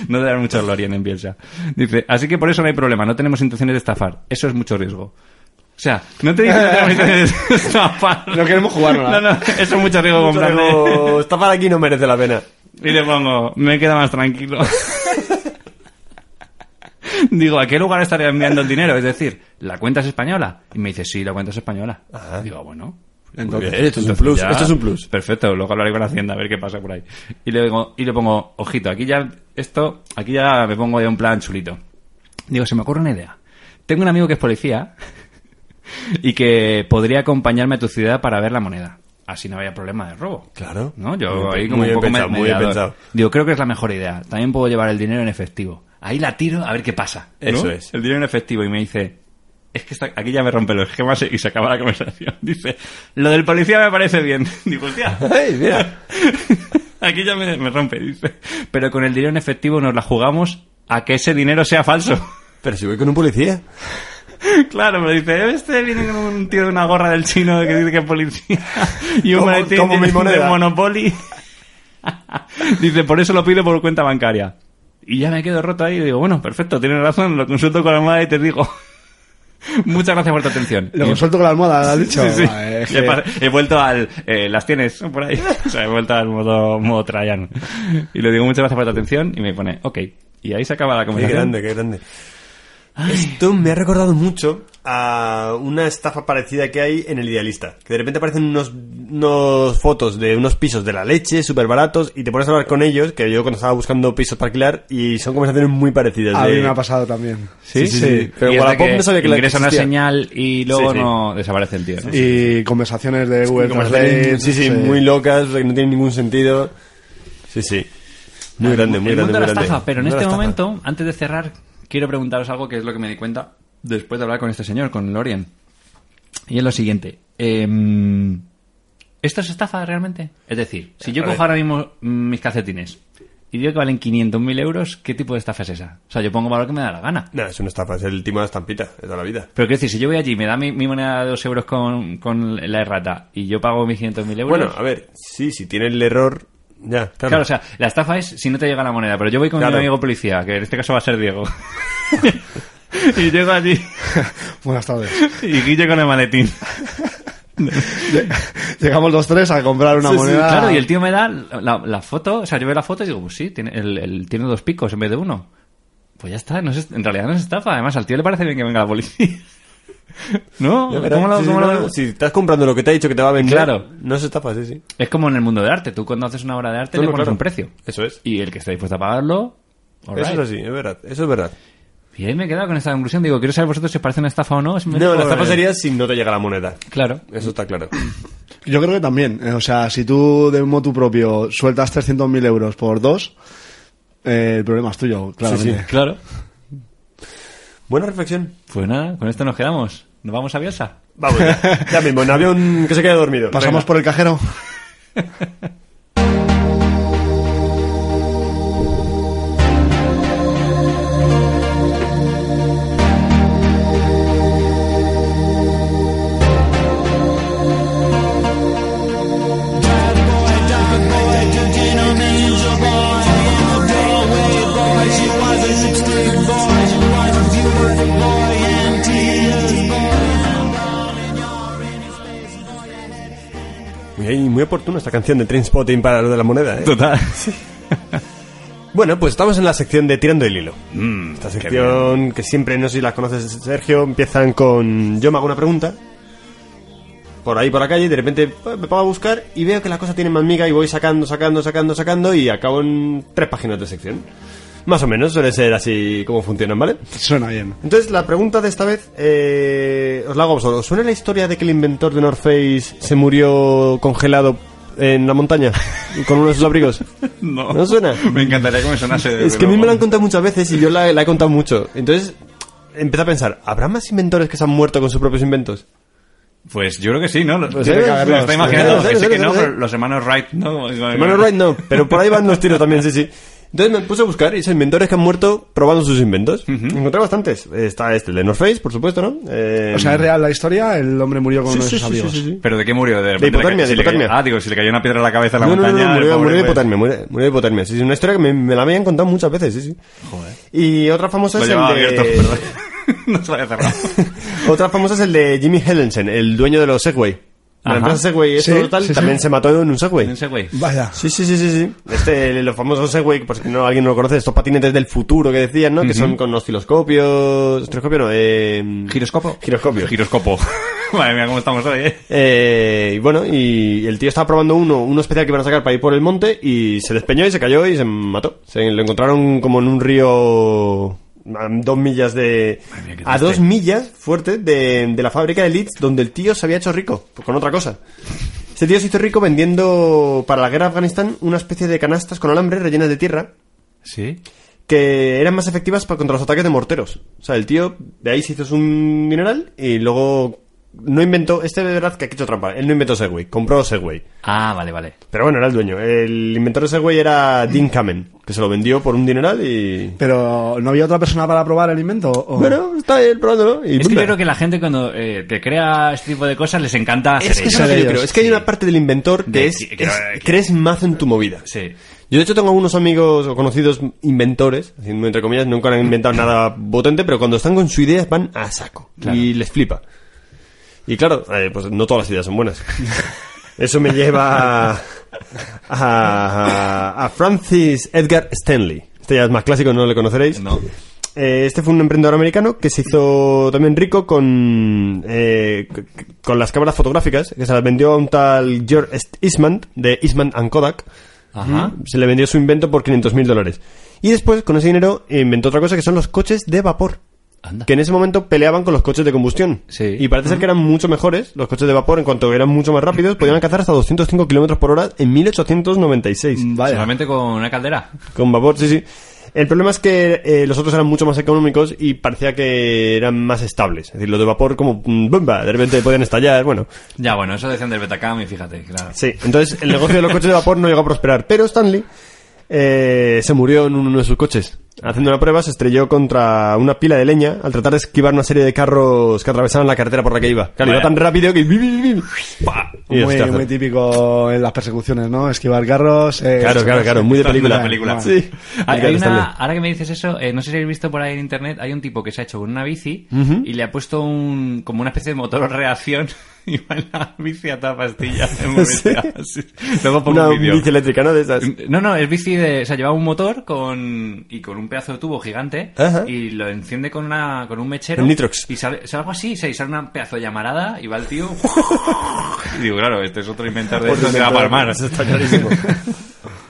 No debe haber mucho Lorien en Bielsa. Dice, así que por eso no hay problema, no tenemos intenciones de estafar. Eso es mucho riesgo. O sea, no te digo que tenemos intenciones de estafar. No queremos jugárnosla. No, no, eso es mucho riesgo comprarle. Pero está para aquí no merece la pena. Y le pongo, me queda más tranquilo. Digo, ¿a qué lugar estaría enviando el dinero? Es decir, ¿la cuenta es española? Y me dice, sí, la cuenta es española. Digo, bueno. Muy bien, esto es un entonces plus, ya- esto es un plus. Perfecto, luego hablaré con Hacienda a ver qué pasa por ahí. Y le, digo, y le pongo, ojito, aquí ya, esto, aquí ya me pongo de un plan chulito. Digo, se me ocurre una idea. Tengo un amigo que es policía y que podría acompañarme a tu ciudad para ver la moneda. Así no había problema de robo. Claro. ¿No? Yo Muy ahí como un poco pensado, me- muy pensado. Digo, creo que es la mejor idea. También puedo llevar el dinero en efectivo. Ahí la tiro a ver qué pasa. ¿no? Eso es. El dinero en efectivo. Y me dice, es que está- aquí ya me rompe los esquemas y se acaba la conversación. Dice, lo del policía me parece bien. Digo, hostia. ¡Ey, mira! Aquí ya me, me rompe, dice. Pero con el dinero en efectivo nos la jugamos a que ese dinero sea falso. Pero si voy con un policía. Claro, me dice, este viene con un tío de una gorra del chino que dice que es policía y un maletín de Monopoly. dice, por eso lo pido por cuenta bancaria. Y ya me quedo roto ahí y digo, bueno, perfecto, tienes razón, lo consulto con la almohada y te digo. Muchas gracias por tu atención. Lo Y- consulto con la almohada, ¿has dicho? Sí, sí. Vale, es He que- pas- He vuelto al... eh, ¿Las tienes por ahí? O sea, he vuelto al modo, modo Trajan. Y le digo muchas gracias por tu atención y me pone, ok. Y ahí se acaba la Qué conversación. grande, qué grande. Esto me ha recordado mucho a una estafa parecida que hay en el Idealista. Que de repente aparecen unos, unos fotos de unos pisos de la leche, súper baratos, y te pones a hablar con ellos, que yo cuando estaba buscando pisos para alquilar, y son conversaciones muy parecidas. A de- mí me ha pasado también. Sí, sí, sí. Pero Y es de Wallapop que no sabía que la ingresa una señal y luego Sí, sí. no desaparece el tío. ¿no? Y conversaciones de Google Conversaciones, Translate. sí, sí, muy locas, que no tienen ningún sentido. Sí, sí. Muy grande, muy el grande, mundo de la grande. estafa, pero en de este momento, antes de cerrar, quiero preguntaros algo que es lo que me di cuenta después de hablar con este señor, con Lorien. Y es lo siguiente. em, ¿Esto es estafa realmente? Es decir, si yo cojo ahora mismo mm, mis calcetines y digo que valen 500.000 euros, ¿qué tipo de estafa es esa? O sea, yo pongo valor que me da la gana. No, es una estafa, es el timo de estampita, de toda la vida. Pero quiero decir, si yo voy allí y me da mi, mi moneda de 2 euros con, con la errata y yo pago mis 500.000 euros... Bueno, a ver, sí, si tiene el error, ya, claro. Claro, o sea, la estafa es si no te llega la moneda, pero yo voy con Claro. mi amigo policía, que en este caso va a ser Diego. y llego allí Buenas tardes. y Guille con el maletín. Llegamos los tres a comprar una Sí, sí, moneda. claro, y el tío me da la, la foto, o sea, yo veo la foto y digo, pues sí, tiene, el, el- tiene dos picos en vez de uno. Pues ya está, no es- en realidad no es estafa. Además, al tío le parece bien que venga la policía. ¿No? Ya verás, ¿Cómo lo- sí, sí, cómo no, lo- no, si estás comprando lo que te ha dicho que te va a vender, Claro. no se estafa, sí, sí. Es como en el mundo del arte. Tú cuando haces una obra de arte No, le pones claro. un precio. Eso es. Y el que está dispuesto a pagarlo... Eso right. es así, es verdad, eso es verdad. Y ahí me he quedado con esta conclusión. Digo, quiero saber vosotros si os parece una estafa o no. simplemente No, la estafa sería si no te llega la moneda. Claro. Eso está claro. Yo creo que también. eh, O sea, si tú de motu propio sueltas 300.000 euros por dos, eh, el problema es tuyo, claramente. sí. Claro. Buena reflexión. Pues nada, con esto nos quedamos. ¿Nos vamos a Bielsa? Vamos, ya, ya mismo, en avión que se quede dormido. Pasamos Venga. por el cajero. oportuna esta canción de Trainspotting para lo de la moneda, ¿eh? Total. Bueno, pues estamos en la sección de Tirando el Hilo. Mm, Esta sección que siempre, no sé si la conoces, Sergio, empiezan con... Yo me hago una pregunta, por ahí por la calle, y de repente pues, me pongo a buscar y veo que la cosa tiene más miga y voy sacando, sacando, sacando, sacando y acabo en tres páginas de sección. Más o menos, suele ser así como funcionan, ¿vale? Suena bien. Entonces, la pregunta de esta vez, eh, os la hago a vosotros. ¿Os ¿Suena la historia de que el inventor de North Face se murió congelado en la montaña con uno de sus abrigos? No. ¿No suena? Me encantaría que me sonase. Es que a mí me lo han contado muchas veces y yo la, la he contado mucho. Entonces, empecé a pensar, ¿habrá más inventores que se han muerto con sus propios inventos? Pues yo creo que sí, ¿no? Lo- Pues me estoy imaginando. que sí, que sí, no, pero los hermanos Wright, ¿no? Hermano Wright no, pero por ahí van los tiros también, sí, sí. Entonces me puse a buscar y son inventores que han muerto probando sus inventos. Encontré bastantes. Está este, el de North Face, por supuesto, ¿no? Eh, O sea, es real la historia, el hombre murió con sí, uno de sí, sus sí, sí, amigos. sí, sí. ¿Pero de qué murió? De, hipotermia, de si le cayó- hipotermia. Ah, digo, si le cayó una piedra en la cabeza a la No, no, no, montaña. no, el murió, pobre, murió de pues, hipotermia, murió, murió de hipotermia. Sí, sí, una historia que me, me la habían contado muchas veces, sí, sí. Joder. Y otra famosa Lo es el de... abierto, perdón. no se había cerrado. Otra famosa es el de Jimmy Hellensen, el dueño de los Segway. La Ajá. empresa Segway, esto Sí, tal, sí, sí. también se mató en un Segway. Ese güey. Vaya. Sí, sí, sí, sí, sí. Este, los famosos Segway, por si no alguien no lo conoce, estos patinetes del futuro que decían, ¿no? Que son con osciloscopios... Osciloscopio no, eh... ¿Giroscopo? Giroscopio. Giroscopo. Madre mía, cómo estamos hoy, ¿eh? Eh, y bueno, y el tío estaba probando uno, uno especial que iban a sacar para ir por el monte y se despeñó y se cayó y se mató. Se lo encontraron como en un río a dos millas de... mía, a dos millas fuerte de, de la fábrica de Leeds donde el tío se había hecho rico, pues con otra cosa. Este tío se hizo rico vendiendo para la guerra de Afganistán una especie de canastas con alambre rellenas de tierra Sí. que eran más efectivas para contra los ataques de morteros. O sea, el tío de ahí se hizo un dineral y luego no inventó, este de verdad que ha hecho trampa, él no inventó Segway, compró Segway. Ah, vale, vale. Pero bueno, era el dueño. El inventor de Segway era Dean Kamen, que se lo vendió por un dineral y... Pero, ¿no había otra persona para probar el invento? o- Bueno, está él probándolo y... Es que yo creo que la gente cuando eh, que crea este tipo de cosas les encanta hacer Es que eso es lo que yo creo. Es que hay una parte del inventor que De- es, que- que- es- que- crees mazo en tu movida. Sí. Yo de hecho tengo algunos amigos o conocidos inventores, entre comillas, nunca han inventado nada potente, pero cuando están con su idea van a saco Claro. y les flipa. Y claro, eh, pues no todas las ideas son buenas. Eso me lleva a, a, a Francis Edgar Stanley. Este ya es más clásico, no le conoceréis. No. Eh, este fue un emprendedor americano que se hizo también rico con, eh, con las cámaras fotográficas, que se las vendió a un tal George Eastman, de Eastman and Kodak. Ajá. Se le vendió su invento por 500 mil dólares. Y después, con ese dinero, inventó otra cosa que son los coches de vapor. Anda. Que en ese momento peleaban con los coches de combustión. Sí. Y parece ser que eran mucho mejores, los coches de vapor, en cuanto eran mucho más rápidos, podían alcanzar hasta 205 kilómetros por hora en 1896. Vaya. Solamente con una caldera. Con vapor, sí, sí. El problema es que eh, los otros eran mucho más económicos y parecía que eran más estables. Es decir, los de vapor como mm, bomba, de repente podían estallar, bueno. Ya, bueno, eso decían del Betacam y fíjate, claro. Sí, entonces el negocio de los coches de vapor no llegó a prosperar. Pero Stanley eh, se murió en uno de sus coches. Haciendo una prueba se estrelló contra una pila de leña al tratar de esquivar una serie de carros que atravesaban la carretera por la que iba. Claro, iba tan rápido que... Muy, muy típico en las persecuciones, ¿no? Esquivar carros. eh, Claro, claro, claro, muy de película. la película. Sí. Hay, una, ahora que me dices eso, eh, no sé si habéis visto por ahí en internet, hay un tipo que se ha hecho con una bici y le ha puesto un, como una especie de motor reacción y va en la bici a toda pastilla. Es muy bestia. Sí. Luego pongo Una un bici eléctrica, ¿no? De esas. No, no, es bici de. O sea, llevaba un motor con. y con un pedazo de tubo gigante. Ajá. Y lo enciende con una con un mechero. El Nitrox. Y sale, sale algo así, sí, sale un pedazo de llamarada y va el tío. y digo, claro, este es otro inventor de esto que va a palmar. eso está clarísimo.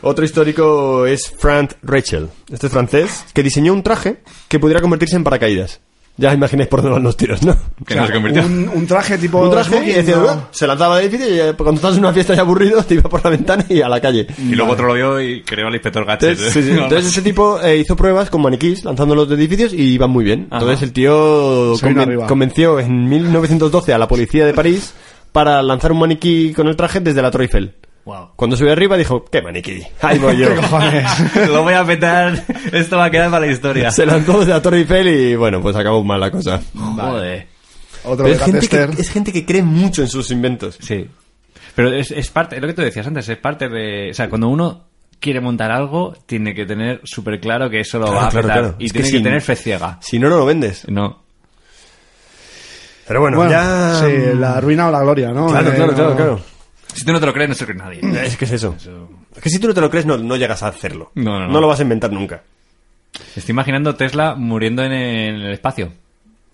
Otro histórico es Frank Rachel. Este es francés que diseñó un traje que pudiera convertirse en paracaídas. Ya imagináis por dónde van los tiros, ¿no? Que no se convirtió. Un, un traje tipo. Un traje y decía, ¿no? Se lanzaba del edificio y eh, cuando estabas en una fiesta ya aburrido te iba por la ventana y a la calle. Y luego otro lo vio y creó al inspector Gadget. Entonces, sí, sí. Entonces ese tipo eh, hizo pruebas con maniquís lanzándolos de edificios y iban muy bien. Ajá. Entonces el tío conven- convenció en 1912 a la policía de París para lanzar un maniquí con el traje desde la Torre Eiffel. Wow. Cuando subió arriba dijo, ¿qué maniquí? Ahí voy yo. Lo voy a petar. Esto va a quedar para la historia. Se lanzó desde la Torre Eiffel y bueno, pues acabó mal la cosa. Joder. Otro es gente, que, tester. es gente que cree mucho en sus inventos. Sí. Pero es, es parte, es lo que tú decías antes, es parte de. O sea, cuando uno quiere montar algo, tiene que tener súper claro que eso lo Claro, va a claro, petar. claro. Y Es tiene que, tener fe ciega. Si no, no lo vendes. No. Pero bueno, Bueno, ya... sí, la ruina o la gloria, ¿no? Claro, Eh, claro, no- claro, claro. Si tú no te lo crees, no se lo cree nadie. Es que es eso. Es que si tú no te lo crees, no, no llegas a hacerlo. No, no, no. lo vas a inventar nunca. Estoy imaginando Tesla muriendo en el, en el espacio,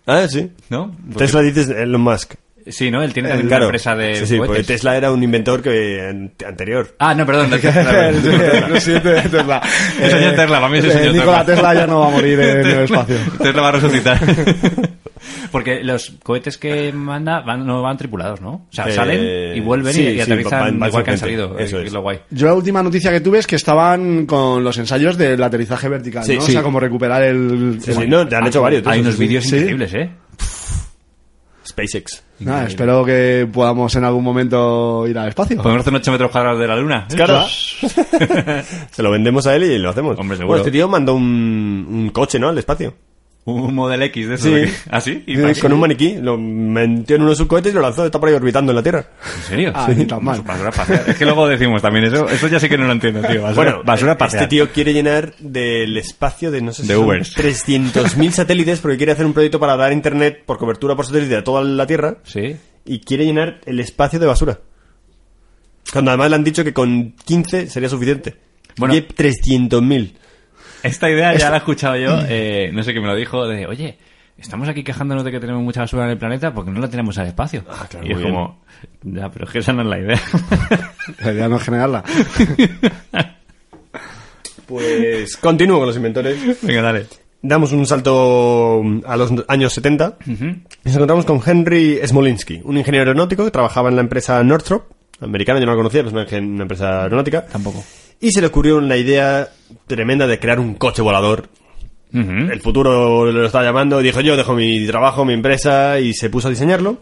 Ah, sí. ¿no? Porque- Tesla dices Elon Musk. Sí, ¿no? Él tiene también Eh, Claro. una empresa de Sí, sí, porque. Tesla era un inventor que an- anterior. Ah, no, perdón. no, presidente de Tesla. El señor Tesla, para mí es el eh, señor Nikola Tesla. Tesla ya no va a morir en el espacio. Tesla va a resucitar. Porque los cohetes que manda van, no van tripulados, ¿no? O sea, Eh, salen y vuelven sí, y, y sí, aterrizan van igual que han salido. Eso eh, es. lo guay. Yo la última noticia que tuve es que estaban con los ensayos del aterrizaje vertical, Sí, ¿no? sí. O sea, como recuperar el... Sí, sí, no, te han hecho varios. de Hay unos sí. vídeos Sí. increíbles, ¿eh? SpaceX. Nada, espero que podamos en algún momento ir al espacio. Podemos hacer 8 metros cuadrados de la luna. Claro. Se lo vendemos a él y lo hacemos. Hombre, seguro. Bueno, este tío mandó un, un coche, ¿no? Al espacio. Un Model X de eso. Sí. ¿Ah, sí? ¿Y Sí, para qué? con un maniquí. Lo metió en uno de sus cohetes y lo lanzó. Está por ahí orbitando en la Tierra. ¿En serio? Ah, tan mal. Basura espacial. Es que luego decimos también eso. Eso ya sí que no lo entiendo, tío. Basura, Bueno, basura este espacial. tío quiere llenar del espacio de, no sé si De son Ubers. 300.000 satélites porque quiere hacer un proyecto para dar internet por cobertura por satélite a toda la Tierra Sí. y quiere llenar el espacio de basura. Cuando además le han dicho que con 15 sería suficiente. Bueno. y hay 300.000. Esta idea ya la he escuchado yo, eh, no sé qué me lo dijo, de, oye, estamos aquí quejándonos de que tenemos mucha basura en el planeta porque no la tenemos al espacio. Ah, claro, y es bien. como, ya, pero es que esa no es la idea. La idea no es generarla. Pues continúo con los inventores. Venga, dale. Damos un salto a los años 70 y nos encontramos con Henry Smolinski, un ingeniero aeronáutico que trabajaba en la empresa Northrop, americana, yo no la conocía, pero es una, una empresa aeronáutica. Tampoco. Y se le ocurrió una idea tremenda de crear un coche volador. El futuro lo estaba llamando dijo yo dejo mi trabajo, mi empresa y se puso a diseñarlo.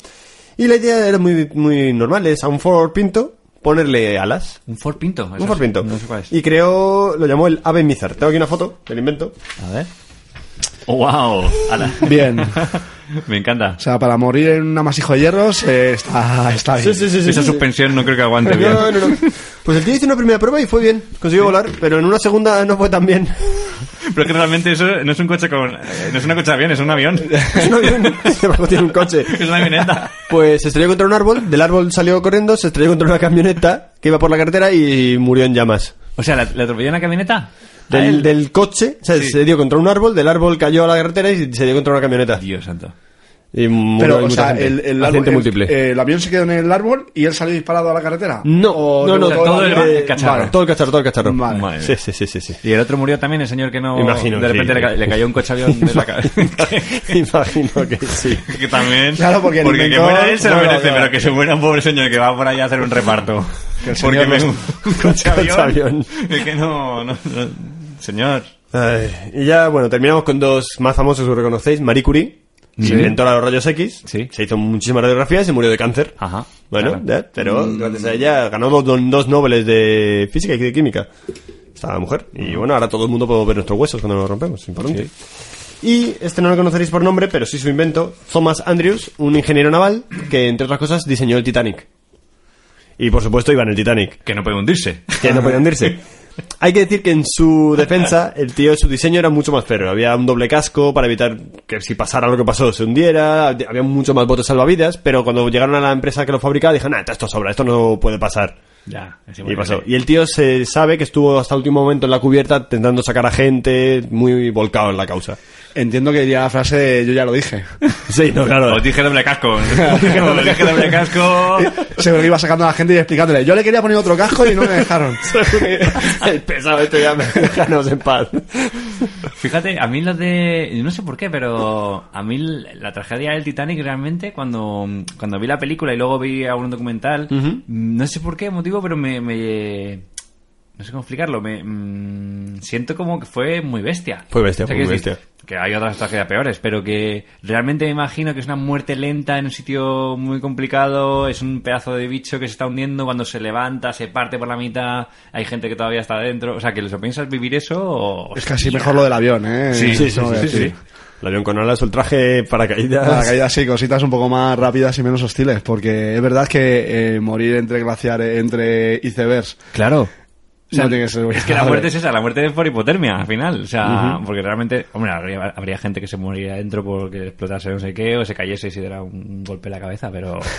Y la idea era muy, muy normal, es a un Ford Pinto ponerle alas. Un Ford Pinto. Un Ford Pinto. No sé cuál es. Y creó, lo llamó el Ave Mizar. Tengo aquí una foto del invento. A ver. Oh, wow. Ala. Bien. Me encanta. O sea, para morir en un amasijo de hierros eh, está, está bien. Sí, sí, sí, sí, Esa sí. suspensión no creo que aguante bien. No, no, no. Pues el tío hizo una primera prueba y fue bien. Consiguió volar, pero en una segunda no fue tan bien. Pero es que realmente eso no es un coche con... eh, No es una coche de avión, es un avión. Es un avión. Tiene un coche. Es una avioneta. Pues se estrelló contra un árbol, del árbol salió corriendo, se estrelló contra una camioneta que iba por la carretera y murió en llamas. O sea, ¿le atropelló una camioneta? ¿A Del, del coche, o sea, Sí. se dio contra un árbol, del árbol cayó a la carretera y se dio contra una camioneta. Dios santo. Y murió Pero, o sea, gente. el, el, árbol- el- múltiple. eh, el avión se quedó en el árbol y él salió disparado a la carretera. no, O no, no, todo el- cacharro. Vale. todo el cacharro, todo el cacharro. Vale. Sí, sí, sí, sí, sí. Y el otro murió también, el señor que no... Imagino De repente sí. le, ca- le cayó un coche avión de la cabeza. Imagino que sí. que también... Claro, porque el que muera él se lo bueno, merece, claro. pero que se muera un pobre señor que va por ahí a hacer un reparto. Que el porque señor me- los- un coche avión... Coche avión. Es que no, no, no- Señor... Ay, y ya, bueno, terminamos con dos más famosos que reconocéis. Marie Curie, Sí. inventora de los rayos X. Sí. Se hizo muchísimas radiografías y murió de cáncer. Ajá. Bueno, claro. ya, pero gracias a ella ganó dos, dos Nobeles de física y de química. Esta mujer. Y bueno, ahora todo el mundo puede ver nuestros huesos cuando nos rompemos. Importante. Y este no lo conoceréis por nombre, pero sí su invento. Thomas Andrews, un ingeniero naval que, entre otras cosas, diseñó el Titanic. Y por supuesto iba en el Titanic. Que no puede hundirse. Que no podía hundirse. Hay que decir que en su defensa, el tío, su diseño era mucho más férreo. Había un doble casco para evitar que si pasara lo que pasó se hundiera. Había mucho más botes salvavidas. Pero cuando llegaron a la empresa que lo fabricaba, dijeron, nah, esto sobra, esto no puede pasar. Ya. Y pasó. Y el tío se sabe que estuvo hasta el último momento en la cubierta intentando sacar a gente, muy volcado en la causa. Entiendo que diría la frase de yo ya lo dije. Sí, no, claro. Os dije doble casco. Os dije doble casco. Seguro que iba sacando a la gente y explicándole. Yo le quería poner otro casco y no me dejaron. el pesado este ya me déjanos en paz. Fíjate, a mí lo de... yo No sé por qué, pero a mí la tragedia del Titanic realmente, cuando, cuando vi la película y luego vi algún documental, no sé por qué motivo, pero me... me- no sé cómo explicarlo, me mm, siento como que fue muy bestia. Fue bestia, fue muy decir, bestia. Que hay otras tragedias peores, pero que realmente me imagino que es una muerte lenta en un sitio muy complicado, es un pedazo de bicho que se está hundiendo, cuando se levanta, se parte por la mitad, hay gente que todavía está dentro, o sea, que ¿lo piensas vivir eso o...? Es casi mejor lo del avión, ¿eh? Sí, sí, sí, sí. El avión con alas, el traje paracaídas. Para caídas sí, cositas un poco más rápidas y menos hostiles, porque es verdad que eh, morir entre glaciares, entre icebergs, Claro. O sea, no tiene que ser muy es que la muerte es esa, la muerte es por hipotermia, al final. O sea, porque realmente, hombre, habría, habría gente que se moriría dentro porque explotase no sé qué, o se cayese y se diera un golpe en la cabeza, pero...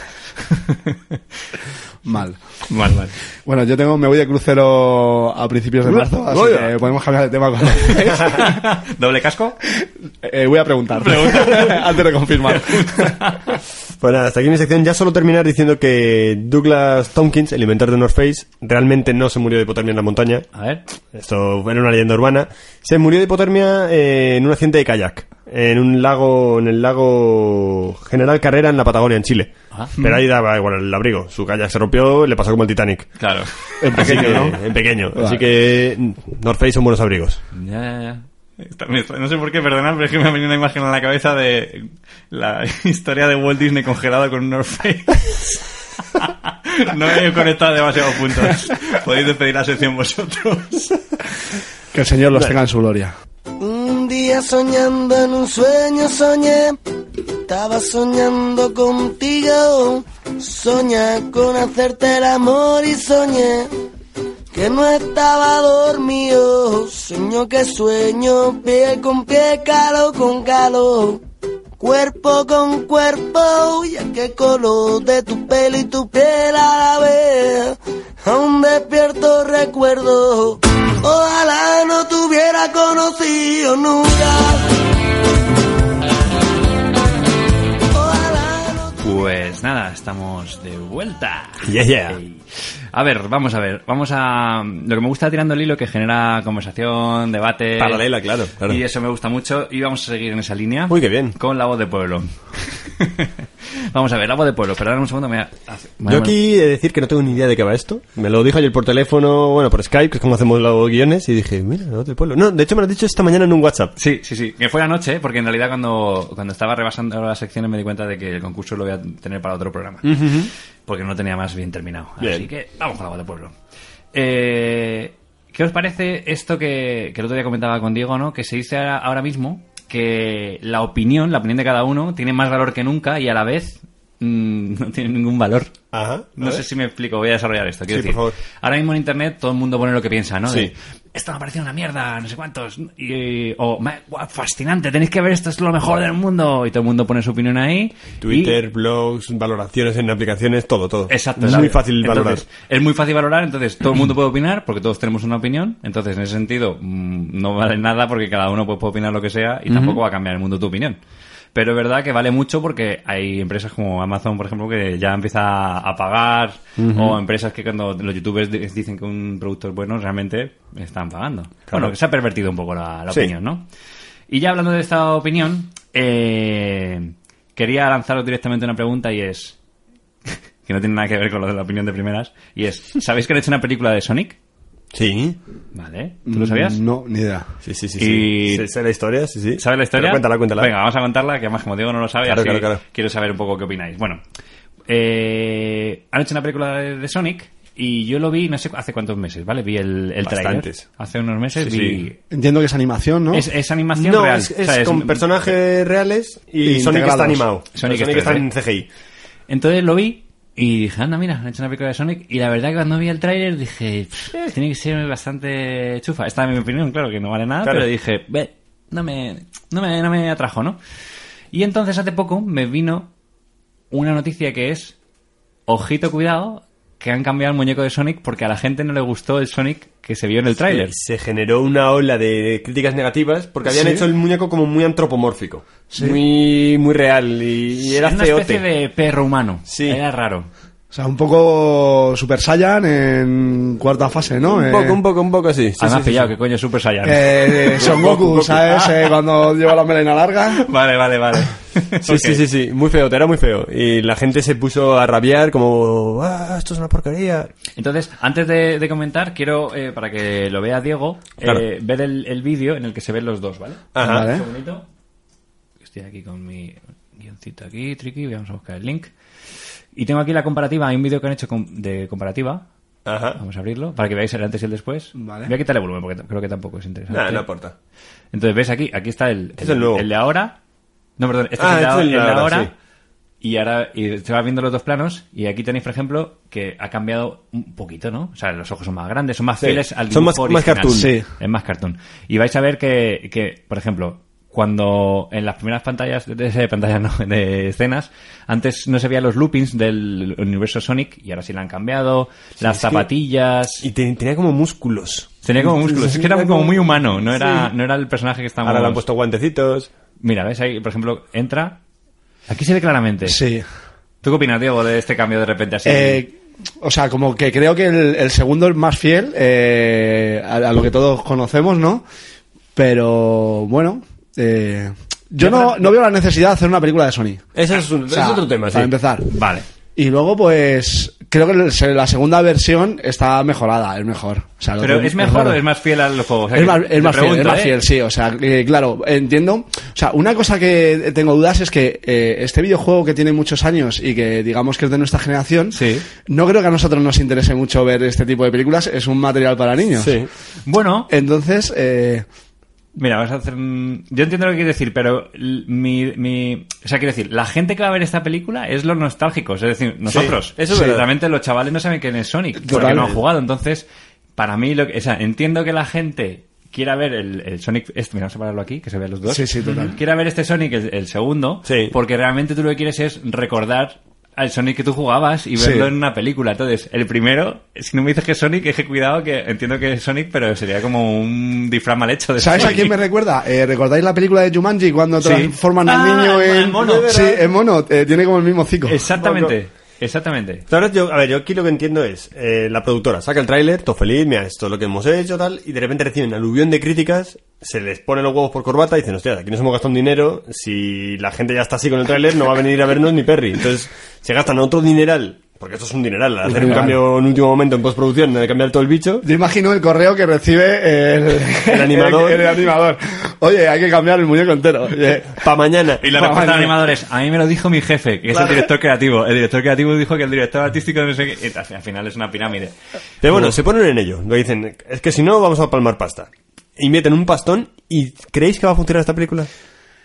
Mal. Mal, mal. Bueno, yo tengo, me voy de crucero a principios de marzo, así que podemos cambiar de tema cuando. ¿Doble casco? Eh, voy a preguntar. Antes de confirmar. Pues nada, hasta aquí mi sección. Ya solo terminar diciendo que Douglas Tompkins, el inventor de North Face, realmente no se murió de hipotermia en la montaña. A ver. Esto era una leyenda urbana. Se murió de hipotermia eh, en un accidente de kayak. En un lago, en el lago General Carrera en la Patagonia, en Chile. Ah. Pero ahí daba igual el abrigo. Su kayak se rompió, le pasó como el Titanic. Claro. En pequeño, que- ¿no? En pequeño. Vale. Así que mm, North Face son buenos abrigos. Ya, ya, ya. No sé por qué, perdonad, pero es que me ha venido una imagen en la cabeza de la historia de Walt Disney congelado con un North Face. No he conectado demasiados puntos. Podéis despedir la sección vosotros. Que el Señor los tenga en su gloria. Un día soñando en un sueño soñé, estaba soñando contigo, soñé con hacerte el amor y soñé que no estaba dormido, sueño que sueño, pie con pie, calo con calo. Cuerpo con cuerpo, y a qué color de tu pelo y tu piel a la vez. Aún despierto recuerdo, ojalá no te hubiera conocido nunca. Pues nada, estamos de vuelta. Yeah, yeah. A ver, vamos a ver. Vamos a. Lo que me gusta tirando el hilo que genera conversación, debate. Paralela, claro, claro. Y eso me gusta mucho. Y vamos a seguir en esa línea. Uy, qué bien. Con la voz de pueblo. vamos a ver, voz de pueblo. Perdón un segundo. Me voy a- Yo aquí he de decir que no tengo ni idea de qué va esto. Me lo dijo ayer por teléfono, bueno, por Skype, que es como hacemos los guiones, y dije, mira, no del pueblo. No, de hecho me lo has dicho esta mañana en un WhatsApp. Sí, sí, sí. Que fue anoche, porque en realidad cuando, cuando estaba rebasando las secciones me di cuenta de que el concurso lo voy a tener para otro programa. Porque no tenía más bien terminado. Así que vamos con voz del pueblo. Eh, ¿Qué os parece esto que, que el otro día comentaba con Diego, ¿no? Que se dice ahora, ahora mismo que la opinión, la opinión de cada uno, tiene más valor que nunca y a la vez mm, no tiene ningún valor. Ajá. No ver. sé si me explico, voy a desarrollar esto. Quiero Sí, decir, por favor. ahora mismo en internet todo el mundo pone lo que piensa, ¿no? Sí. De, esto me ha parecido una mierda, no sé cuántos. Y, o, "Me- guau, fascinante, tenéis que ver, esto es lo mejor del mundo. Y todo el mundo pone su opinión ahí. Twitter, blogs, valoraciones en aplicaciones, todo, todo. Exacto. Es muy fácil entonces, valorar. Es muy fácil valorar, entonces todo el mundo puede opinar porque todos tenemos una opinión. Entonces, en ese sentido, mm, no vale nada porque cada uno puede puede opinar lo que sea y tampoco va a cambiar el mundo tu opinión. Pero es verdad que vale mucho porque hay empresas como Amazon, por ejemplo, que ya empieza a pagar, o empresas que cuando los youtubers di- dicen que un producto es bueno, realmente están pagando. Bueno, que se ha pervertido un poco la, la Sí. opinión, ¿no? Y ya hablando de esta opinión, eh, quería lanzaros directamente una pregunta y es, que no tiene nada que ver con lo de la opinión de primeras, y es, ¿sabéis que han hecho una película de Sonic? Sí. Vale, ¿tú lo sabías? No, ni idea. Sí, sí, sí. Y- sí. Sé, sé la historia, sí, sí. ¿Sabes la historia? Pero cuéntala, cuéntala. Venga, vamos a contarla, que además como Diego no lo sabe, Claro, así claro, claro. quiero saber un poco qué opináis. Bueno, eh, han hecho una película de, de Sonic y yo lo vi, no sé hace cuántos meses, ¿vale? Vi el. Bastantes. Hace unos meses Sí, vi... sí. Entiendo que es animación, ¿no? Es, es animación No, real. es, o es sea, es- con personajes reales y Y Sonic está animado. Sonic Sonic, es está 3D. en CGI. Entonces lo vi y dije, anda, mira, han hecho una película de Sonic. Y la verdad que cuando vi el tráiler dije, "Pff, tiene que ser bastante chufa. Esta es mi opinión, claro, que no vale nada, Claro. pero dije, ve, no me, no me, no me atrajo, ¿no? Y entonces hace poco me vino una noticia que es, ojito, cuidado, que han cambiado el muñeco de Sonic porque a la gente no le gustó el Sonic que se vio en el tráiler. Se generó una ola de críticas negativas porque habían Sí. hecho el muñeco como muy antropomórfico. Muy, muy real y, y era una feote. especie de perro humano. Sí. Era raro. O sea, un poco Super Saiyan en cuarta fase, ¿no? Un Eh, poco, un poco, un poco, sí. sí, sí, sí, pillado, sí. que coño es Super Saiyan. Eh, Son Goku, ¿sabes? Eh, cuando lleva la melena larga. Vale, vale, vale. Sí, sí, sí, sí, muy feo, era muy feo. Y la gente se puso a rabiar como, ah, esto es una porquería. Entonces, antes de, de comentar, quiero, eh, para que lo vea Diego, Claro. eh, ver el, el vídeo en el que se ven los dos, ¿vale? Ajá. Vale. Un segundito. Estoy aquí con mi guioncito aquí, tricky, vamos a buscar el link. Y tengo aquí la comparativa, hay un vídeo que han hecho de comparativa. Ajá. Vamos a abrirlo, para que veáis el antes y el después. Vale. Voy a quitarle volumen, porque creo que tampoco es interesante. Nada, no aporta. Entonces, ves aquí, aquí está el, Es el nuevo. el de ahora. No, perdón, este Ah, es el de, este es ahora- el de el de ahora, ahora. sí. Y ahora y se va viendo los dos planos. Y aquí tenéis, por ejemplo, que ha cambiado un poquito, ¿no? O sea, los ojos son más grandes, son más Sí. fieles al Son dibujo más- más original. cartoon. Sí. Es más cartoon. Y vais a ver que, que, por ejemplo, cuando en las primeras pantallas, de, de pantallas no, de escenas, antes no se veían los loopings del universo Sonic y ahora sí la han cambiado, las que- zapatillas, Y te- tenía como músculos. tenía como músculos, es que era como muy humano, no era, Sí. no era el personaje que estamos... Ahora le han puesto guantecitos. Mira, ves ahí, por ejemplo, entra, aquí se ve claramente. Sí. ¿Tú qué opinas, Diego, de este cambio de repente así? Eh, o sea, como que creo que el, el segundo es más fiel eh, a, a lo que todos conocemos, ¿no? Pero bueno, eh, yo no, no veo la necesidad de hacer una película de Sony. Eso es, un- O sea, es otro tema, sí. Para empezar. Vale. Y luego, pues, creo que el- la segunda versión está mejorada, es mejor. O sea, lo ¿Pero que- es mejor o es más fiel al juego? O sea, Es que más, te es más fiel, pregunto, es más ¿eh? fiel, sí. O sea, eh, claro, entiendo. O sea, una cosa que tengo dudas es que eh, este videojuego que tiene muchos años y que digamos que es de nuestra generación, Sí. no creo que a nosotros nos interese mucho ver este tipo de películas. Es un material para niños. Sí. Bueno, Entonces, eh, Mira, vamos a hacer. Yo entiendo lo que quieres decir, pero mi, mi... O sea, quiero decir, la gente que va a ver esta película es los nostálgicos. Es decir, nosotros. eso es verdad. Realmente los chavales no saben quién es Sonic, porque no han jugado. Entonces, para mí, lo que... o sea, entiendo que la gente quiera ver el, el Sonic... Este, mira, vamos a pararlo aquí, que se vean los dos. Sí, sí, total. Quiera ver este Sonic, el, el segundo, Sí. porque realmente tú lo que quieres es recordar al Sonic que tú jugabas y Sí. verlo en una película. Entonces, el primero, si no me dices que es Sonic, es que cuidado, que entiendo que es Sonic, pero sería como un disfraz mal hecho de ¿sabes a Sonic. quién me recuerda? Eh, ¿Recordáis la película de Jumanji cuando Sí. transforman Ah, al niño el en mono. Sí, en mono. eh, tiene como el mismo cico. Exactamente, exactamente. Yo, a ver, yo aquí lo que entiendo es, eh, la productora saca el tráiler, todo feliz, mira, esto es lo que hemos hecho, tal, y de repente reciben aluvión de críticas, se les pone los huevos por corbata y dicen, hostia, aquí nos hemos gastado un dinero, si la gente ya está así con el tráiler, no va a venir a vernos ni Perry. Entonces, se gastan otro dineral, porque esto es un dineral, hacer un cambio en último momento en postproducción, de cambiar todo el bicho. Yo imagino el correo que recibe el, El animador. el, el animador. Oye, hay que cambiar el muñeco entero. Eh, Pa' mañana. Y la Pues, respuesta del animador es, a mí me lo dijo mi jefe, que es el director creativo. El director creativo dijo que el director artístico no sé qué. y al final es una pirámide. Pero bueno, se ponen en ello. Lo dicen, es que si no, vamos a palmar pasta. Invierten un pastón y ¿creéis que va a funcionar esta película?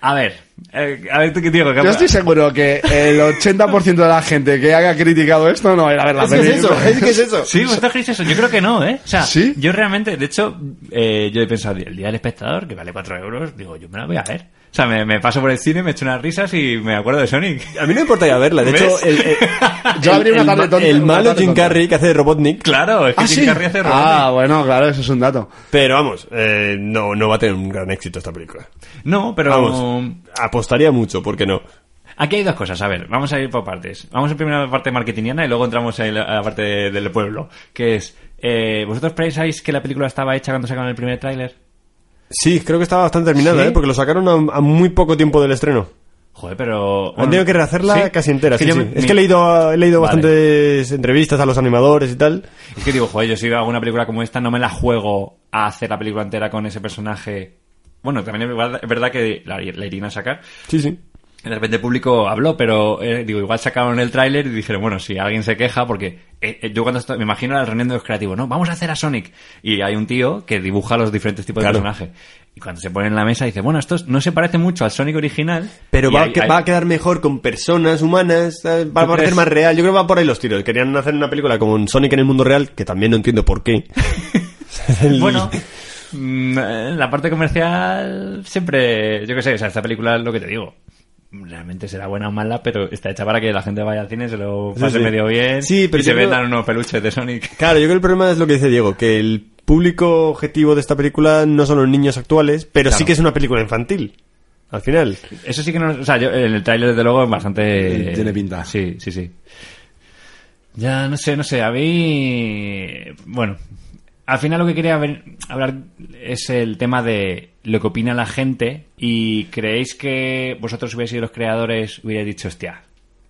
A ver, eh, a ver, qué digo. Yo estoy seguro que el 80% de la gente que haya criticado esto no va a ir a ver la Es eso, es que es eso. Sí, ¿vosotros creéis eso? Yo creo que no, ¿eh? O sea, ¿Sí? yo realmente, de hecho, eh, yo he pensado, el día del espectador, que vale 4 euros, digo, yo me la voy a ver. O sea, me, me paso por el cine, me echo unas risas y me acuerdo de Sonic. A mí no me importa ir a verla. De ¿Ves? hecho, el, el- Yo el- abrí una el tarde ma- tonta- el una malo tarde Jim. Carrey que hace de Robotnik. Claro, es que Ah, Jim sí. Carrey hace Ah, Robotnik. bueno, claro, eso es un dato. Pero vamos, eh, no, no va a tener un gran éxito esta película. No, pero... Vamos, apostaría mucho, ¿por qué no? Aquí hay dos cosas, a ver, vamos a ir por partes. Vamos a primero a la parte marketingiana y luego entramos en la, a la parte de- del pueblo, que es, eh, ¿vosotros pensáis que la película estaba hecha cuando sacaron el primer tráiler? Sí, creo que estaba bastante terminada, ¿Sí? ¿eh? porque lo sacaron a, a muy poco tiempo del estreno. Joder, pero... Han tenido que rehacerla ¿sí? casi entera. Es que sí, yo sí. me- Es mi- que he leído, he leído Vale. bastantes entrevistas a los animadores y tal. Es que digo, joder, yo si hago una película como esta no me la juego a hacer la película entera con ese personaje. Bueno, también es verdad, es verdad que la, la irían a sacar. Sí, sí. De repente el público habló, pero eh, digo, igual sacaron el tráiler y dijeron, bueno, si alguien se queja, porque eh, eh, yo cuando estoy, me imagino la reunión de los creativos, ¿no? Vamos a hacer a Sonic. Y hay un tío que dibuja los diferentes tipos Claro. de personajes. Y cuando se pone en la mesa dice, bueno, esto no se parece mucho al Sonic original. Pero va, hay- a que- hay- va a quedar mejor con personas humanas, va a ¿Tú parecer más real. Yo creo que va por ahí los tiros. Querían hacer una película como un Sonic en el mundo real, que también no entiendo por qué. El- Bueno, mm, la parte comercial siempre, yo qué sé, o sea, esta película es lo que te digo. Realmente será buena o mala, pero está hecha para que la gente vaya al cine, se lo pase sí. medio bien Sí, pero y se creo- vendan unos peluches de Sonic. Claro, yo creo que el problema es lo que dice Diego, que el público objetivo de esta película no son los niños actuales, pero sí que es una película infantil. Al final. Eso sí que no, o sea, yo, en el tráiler desde luego es bastante... Tiene pinta. Sí, sí, sí. Ya, no sé, no sé, a mí... Bueno, al final lo que quería hablar es el tema de lo que opina la gente y creéis que vosotros hubierais sido los creadores, hubierais dicho, hostia,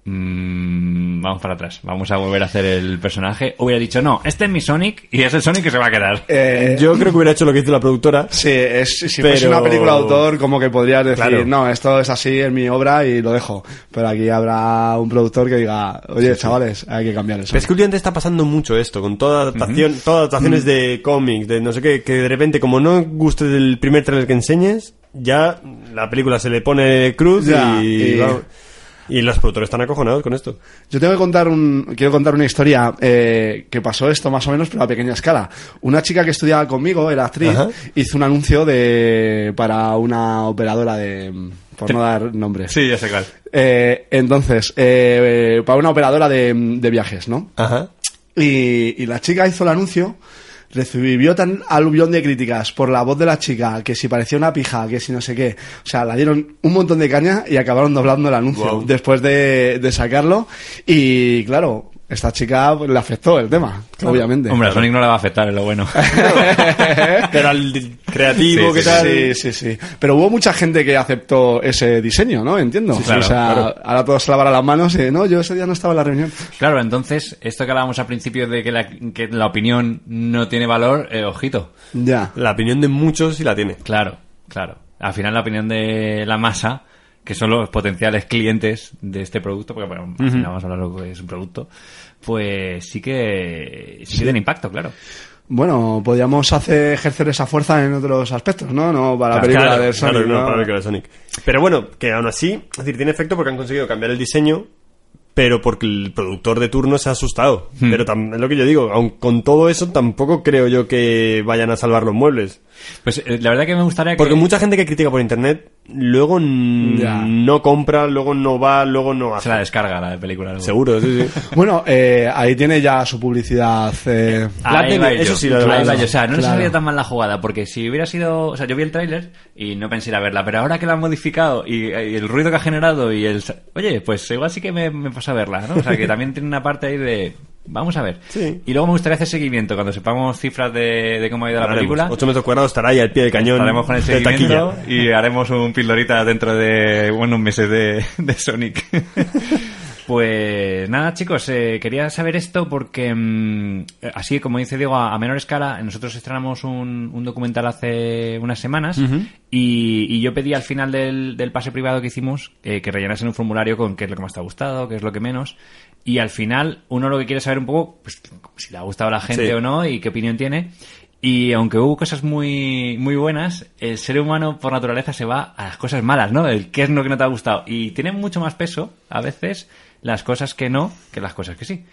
mm, vamos para atrás, vamos a volver a hacer el personaje, hubiera dicho, no, este es mi Sonic y es el Sonic que se va a quedar. Eh, Yo creo que hubiera hecho lo que hizo la productora. Sí, es, si Pero- fuese una película de autor, como que podrías decir, Claro. no, esto es así, es mi obra y lo dejo. Pero aquí habrá un productor que diga, oye, chavales, hay que cambiar eso. Es que últimamente está pasando mucho esto, con toda adaptación, todas adaptaciones de cómics, de no sé qué, que de repente, como no guste del primer trailer que enseñes, ya la película se le pone cruz Ya, y... y- va- Y los productores están acojonados con esto. Yo tengo que contar un, quiero contar una historia eh, que pasó esto más o menos, pero a pequeña escala. Una chica que estudiaba conmigo, era actriz, Ajá. hizo un anuncio de para una operadora de, por no dar nombres. Sí, ya sé cuál. Eh, entonces, eh, para una operadora de, de viajes, ¿no? Ajá. Y, y la chica hizo el anuncio, recibió tan aluvión de críticas por la voz de la chica, que si parecía una pija, que si no sé qué. O sea, la dieron un montón de caña y acabaron doblando el anuncio después de, de sacarlo. Y claro, esta chica pues, le afectó el tema, obviamente. Hombre, a Sonic no le va a afectar, es lo bueno. Pero al creativo, Sí, ¿qué sí, tal? Sí, sí, sí. Pero hubo mucha gente que aceptó ese diseño, ¿no? Entiendo. claro, o sea, claro. ahora todos se lavarán las manos y no, yo ese día no estaba en la reunión. Claro, entonces, esto que hablábamos al principio de que la, que la opinión no tiene valor, eh, ojito. Ya. La opinión de muchos sí la tiene. Claro, claro. Al final la opinión de la masa, que son los potenciales clientes de este producto, porque bueno, al final vamos a hablar de lo que es un producto, pues sí que sí que tiene impacto, claro. Bueno, podríamos hacer ejercer esa fuerza en otros aspectos, ¿no? No para la Claro, película claro, de Sonic, claro, no, ¿no? para la película de Sonic. Pero bueno, que aún así, es decir, tiene efecto porque han conseguido cambiar el diseño, pero porque el productor de turno se ha asustado. Hmm. Pero es lo que yo digo, aun con todo eso, tampoco creo yo que vayan a salvar los muebles. Pues eh, la verdad que me gustaría que... Porque mucha gente que critica por internet, luego Ya. no compra, luego no va, luego no hace. Se la descarga la de película. luego. Seguro, sí, sí. Bueno, eh, ahí tiene ya su publicidad. eh, La Ahí tele, va yo. eso sí, la Ahí verdad. va yo. O sea, no les Claro. salía tan mal la jugada, porque si hubiera sido... O sea, yo vi el tráiler y no pensé ir a verla, pero ahora que la han modificado y, y el ruido que ha generado y el... Oye, pues igual sí que me, me pasa a verla, ¿no? O sea, que también tiene una parte ahí de... Vamos a ver. Sí. Y luego me gustaría hacer seguimiento cuando sepamos cifras de, de cómo ha ido la Haremos. película. 8 metros cuadrados estará ahí al pie del cañón. Estaremos con el de seguimiento taquilla. y haremos un pildorita dentro de unos meses de, de Sonic. pues nada, chicos, eh, quería saber esto porque, mm, así como dice Diego, a, a menor escala, nosotros estrenamos un, un documental hace unas semanas y, y yo pedí al final del, del pase privado que hicimos eh, que rellasen un formulario con qué es lo que más te ha gustado, qué es lo que menos. Y al final uno lo que quiere saber un poco, pues si le ha gustado a la gente Sí. o no y qué opinión tiene. Y aunque hubo cosas muy, muy buenas, el ser humano por naturaleza se va a las cosas malas, ¿no? El qué es lo que no te ha gustado. Y tiene mucho más peso, a veces, las cosas que no que las cosas que sí.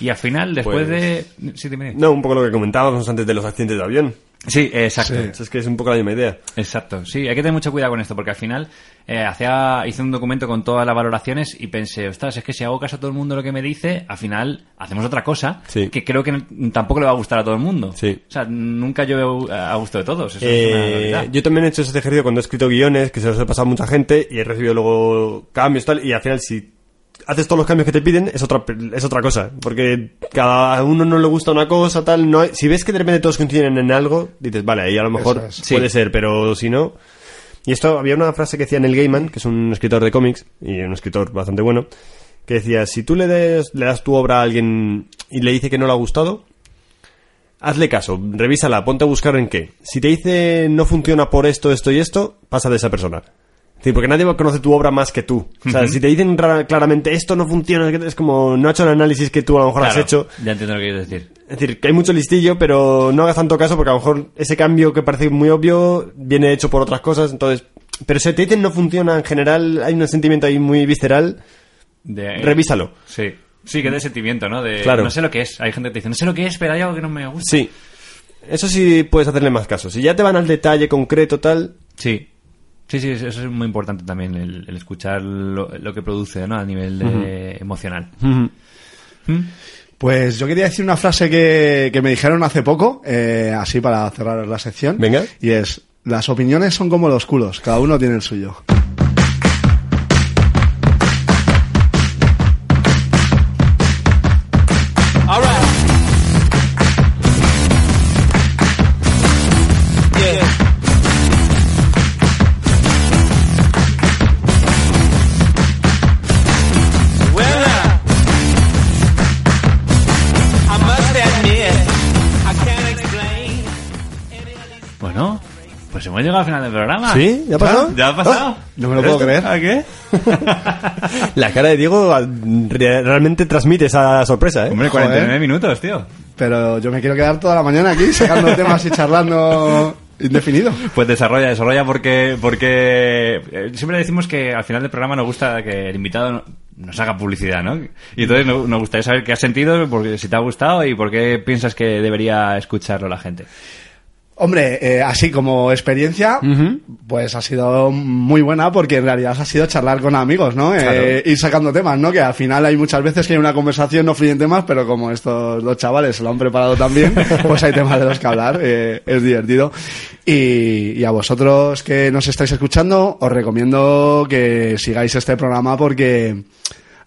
Y al final, después Pues- de... Sí, dime. No, un poco lo que comentábamos antes de los accidentes de avión. Sí, exacto. Es que es un poco la misma idea. Exacto, sí, hay que tener mucho cuidado con esto porque al final eh, hacía, hice un documento con todas las valoraciones y pensé, ostras, es que si hago caso a todo el mundo lo que me dice, al final hacemos otra cosa Sí. que creo que tampoco le va a gustar a todo el mundo. Sí. O sea, nunca yo a gusto de todos. Eso es una Eh, realidad. yo también he hecho ese ejercicio cuando he escrito guiones, que se los he pasado a mucha gente, y he recibido luego cambios y tal, y al final si haces todos los cambios que te piden, es otra, es otra cosa. Porque cada uno no le gusta una cosa, tal, no hay- si ves que de repente todos coinciden en algo, dices, vale, ahí a lo mejor es. puede Sí. ser, pero si no... Y esto, había una frase que decía Neil Gaiman, que es un escritor de cómics, y un escritor bastante bueno, que decía, si tú le, des, le das tu obra a alguien y le dice que no le ha gustado, hazle caso, revísala, ponte a buscar en qué. Si te dice no funciona por esto, esto y esto, pasa de esa persona. Decir, porque nadie conoce tu obra más que tú. O sea, si te dicen ra- claramente esto no funciona, es como no ha hecho el análisis que tú a lo mejor has hecho. Ya entiendo lo que quieres decir. Es decir, que hay mucho listillo, pero no hagas tanto caso porque a lo mejor ese cambio que parece muy obvio viene hecho por otras cosas, entonces... Pero si te dicen no funciona, en general hay un sentimiento ahí muy visceral, De- revísalo. Sí. Sí, que de sentimiento, ¿no? De, Claro. No sé lo que es. Hay gente que te dice, no sé lo que es, pero hay algo que no me gusta. Sí. Eso sí puedes hacerle más caso. Si ya te van al detalle concreto, tal, Sí. Sí, sí, eso es muy importante también, el, el escuchar lo, lo que produce, ¿no? A nivel de- emocional. ¿Mm? Pues yo quería decir una frase que, que me dijeron hace poco, eh, así para cerrar la sección. Venga. Y es, las opiniones son como los culos, cada uno tiene el suyo. Hemos llegado al final del programa. ¿Sí? ¿Ya ha pasado? ¿Ya ha pasado? No me lo puedo creer. ¿A qué? La cara de Diego ah, re- realmente transmite esa sorpresa, ¿eh? Hombre, Joder. 49 minutos, tío. Pero yo me quiero quedar toda la mañana aquí sacando temas y charlando. indefinido. Pues desarrolla, desarrolla porque, porque eh, siempre decimos que al final del programa nos gusta que el invitado no- nos haga publicidad, ¿no? Y entonces no- nos gustaría saber qué has sentido, porque si te ha gustado y por qué piensas que debería escucharlo la gente. Hombre, eh, así como experiencia, pues ha sido muy buena porque en realidad ha sido charlar con amigos, ¿no? Eh, ir sacando temas, ¿no? Que al final hay muchas veces que hay una conversación, no fluyen temas, pero como estos dos chavales se lo han preparado también, pues hay temas de los que hablar, eh, es divertido. Y, y a vosotros que nos estáis escuchando, os recomiendo que sigáis este programa porque...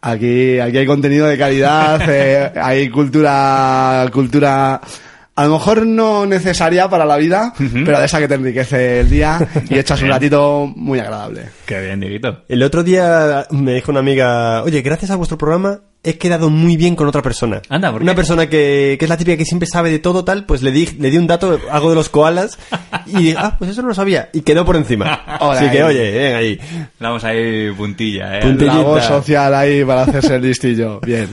Aquí, aquí hay contenido de calidad, eh, hay cultura, cultura, a lo mejor no necesaria para la vida, pero de esa que te enriquece el día y echas un ratito muy agradable. Qué bien, Dieguito. El otro día me dijo una amiga, oye, gracias a vuestro programa he quedado muy bien con otra persona. Anda, ¿por qué? Una persona que, que es la típica que siempre sabe de todo tal, pues le di, le di un dato, algo de los koalas, y dije, ah, pues eso no lo sabía, y quedó por encima. Hola, Así que, ahí. oye, ven ahí. Damos ahí puntilla, ¿eh? Puntilla. La voz social ahí para hacerse el listillo. Bien.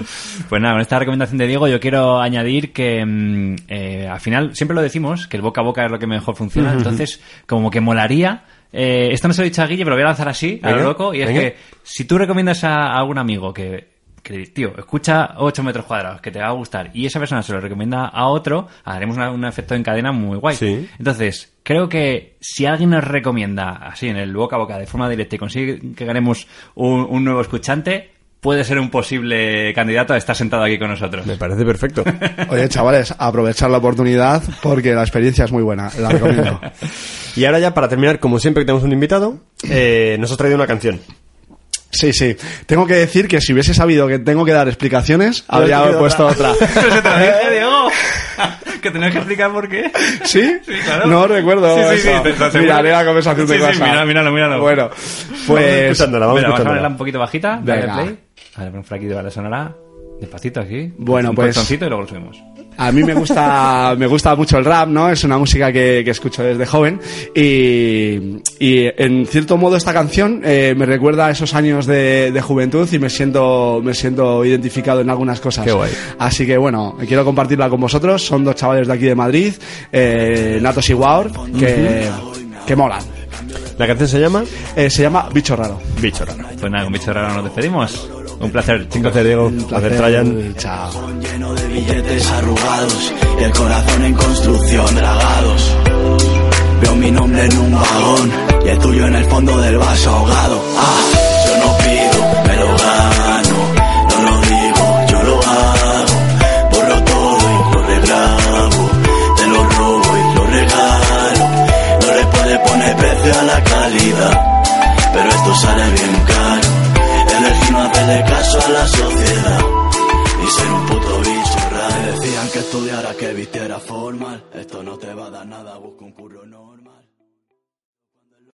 Pues nada, con esta recomendación de Diego yo quiero añadir que mm, eh, al final siempre lo decimos, que el boca a boca es lo que mejor funciona, entonces como que molaría... eh, esto no se lo he dicho a Guille, pero lo voy a lanzar así, a lo loco, y es venga. que si tú recomiendas a algún amigo que, que, tío, escucha 8 metros cuadrados, que te va a gustar, y esa persona se lo recomienda a otro, haremos una- un efecto en cadena muy guay. Sí. Entonces, creo que si alguien nos recomienda así en el boca a boca de forma directa y consigue que ganemos un, un nuevo escuchante, puede ser un posible candidato a estar sentado aquí con nosotros. Me parece perfecto. Oye, chavales, aprovechar la oportunidad porque la experiencia es muy buena. La recomiendo. Y ahora ya, para terminar, como siempre que tenemos un invitado, eh, nos has traído una canción. Sí, sí. Tengo que decir que si hubiese sabido que tengo que dar explicaciones, habría puesto otra. Pero se te lo dije, Diego. que tenías que explicar por qué. ¿Sí? Sí, claro. No recuerdo Sí, sí, sí, eso. te- te. Miraré la conversación de Sí, sí, mira- míralo, míralo. Bueno, Vamos pues... escuchándola, vamos Mira, vamos a escuchándola. ponerla un poquito bajita. Dale play. A ver, pon por aquí de banda sonora. Despacito aquí. Bueno, un pues- colchoncito y luego lo subimos. A mí me gusta, me gusta mucho el rap, ¿no? Es una música que, que escucho desde joven y, y en cierto modo esta canción eh, me recuerda a esos años de, de juventud y me siento, me siento identificado en algunas cosas. Qué guay. Así que bueno, quiero compartirla con vosotros. Son dos chavales de aquí de Madrid, eh, Natos y Waur, que, que molan. La canción se llama Eh, se llama Bicho Raro. Bicho Raro. Pues nada, con bicho raro nos despedimos. Un placer, Un chicos. placer, Diego. Un placer, Trajan. Chao. lleno de billetes arrugados y el corazón en construcción dragados. Veo mi nombre en un vagón y el tuyo en el fondo del vaso ahogado. Ah, yo no pido, me lo gano. No lo digo, yo lo hago. Borro todo y lo regrabo. Te lo robo y lo regalo. No le puede poner precio a la calidad, pero esto sale bien caro. Elegí no hacerle caso a la sociedad y ser un puto bicho raro. Me decían que estudiara, que vistiera formal. Esto no te va a dar nada, busca un curro.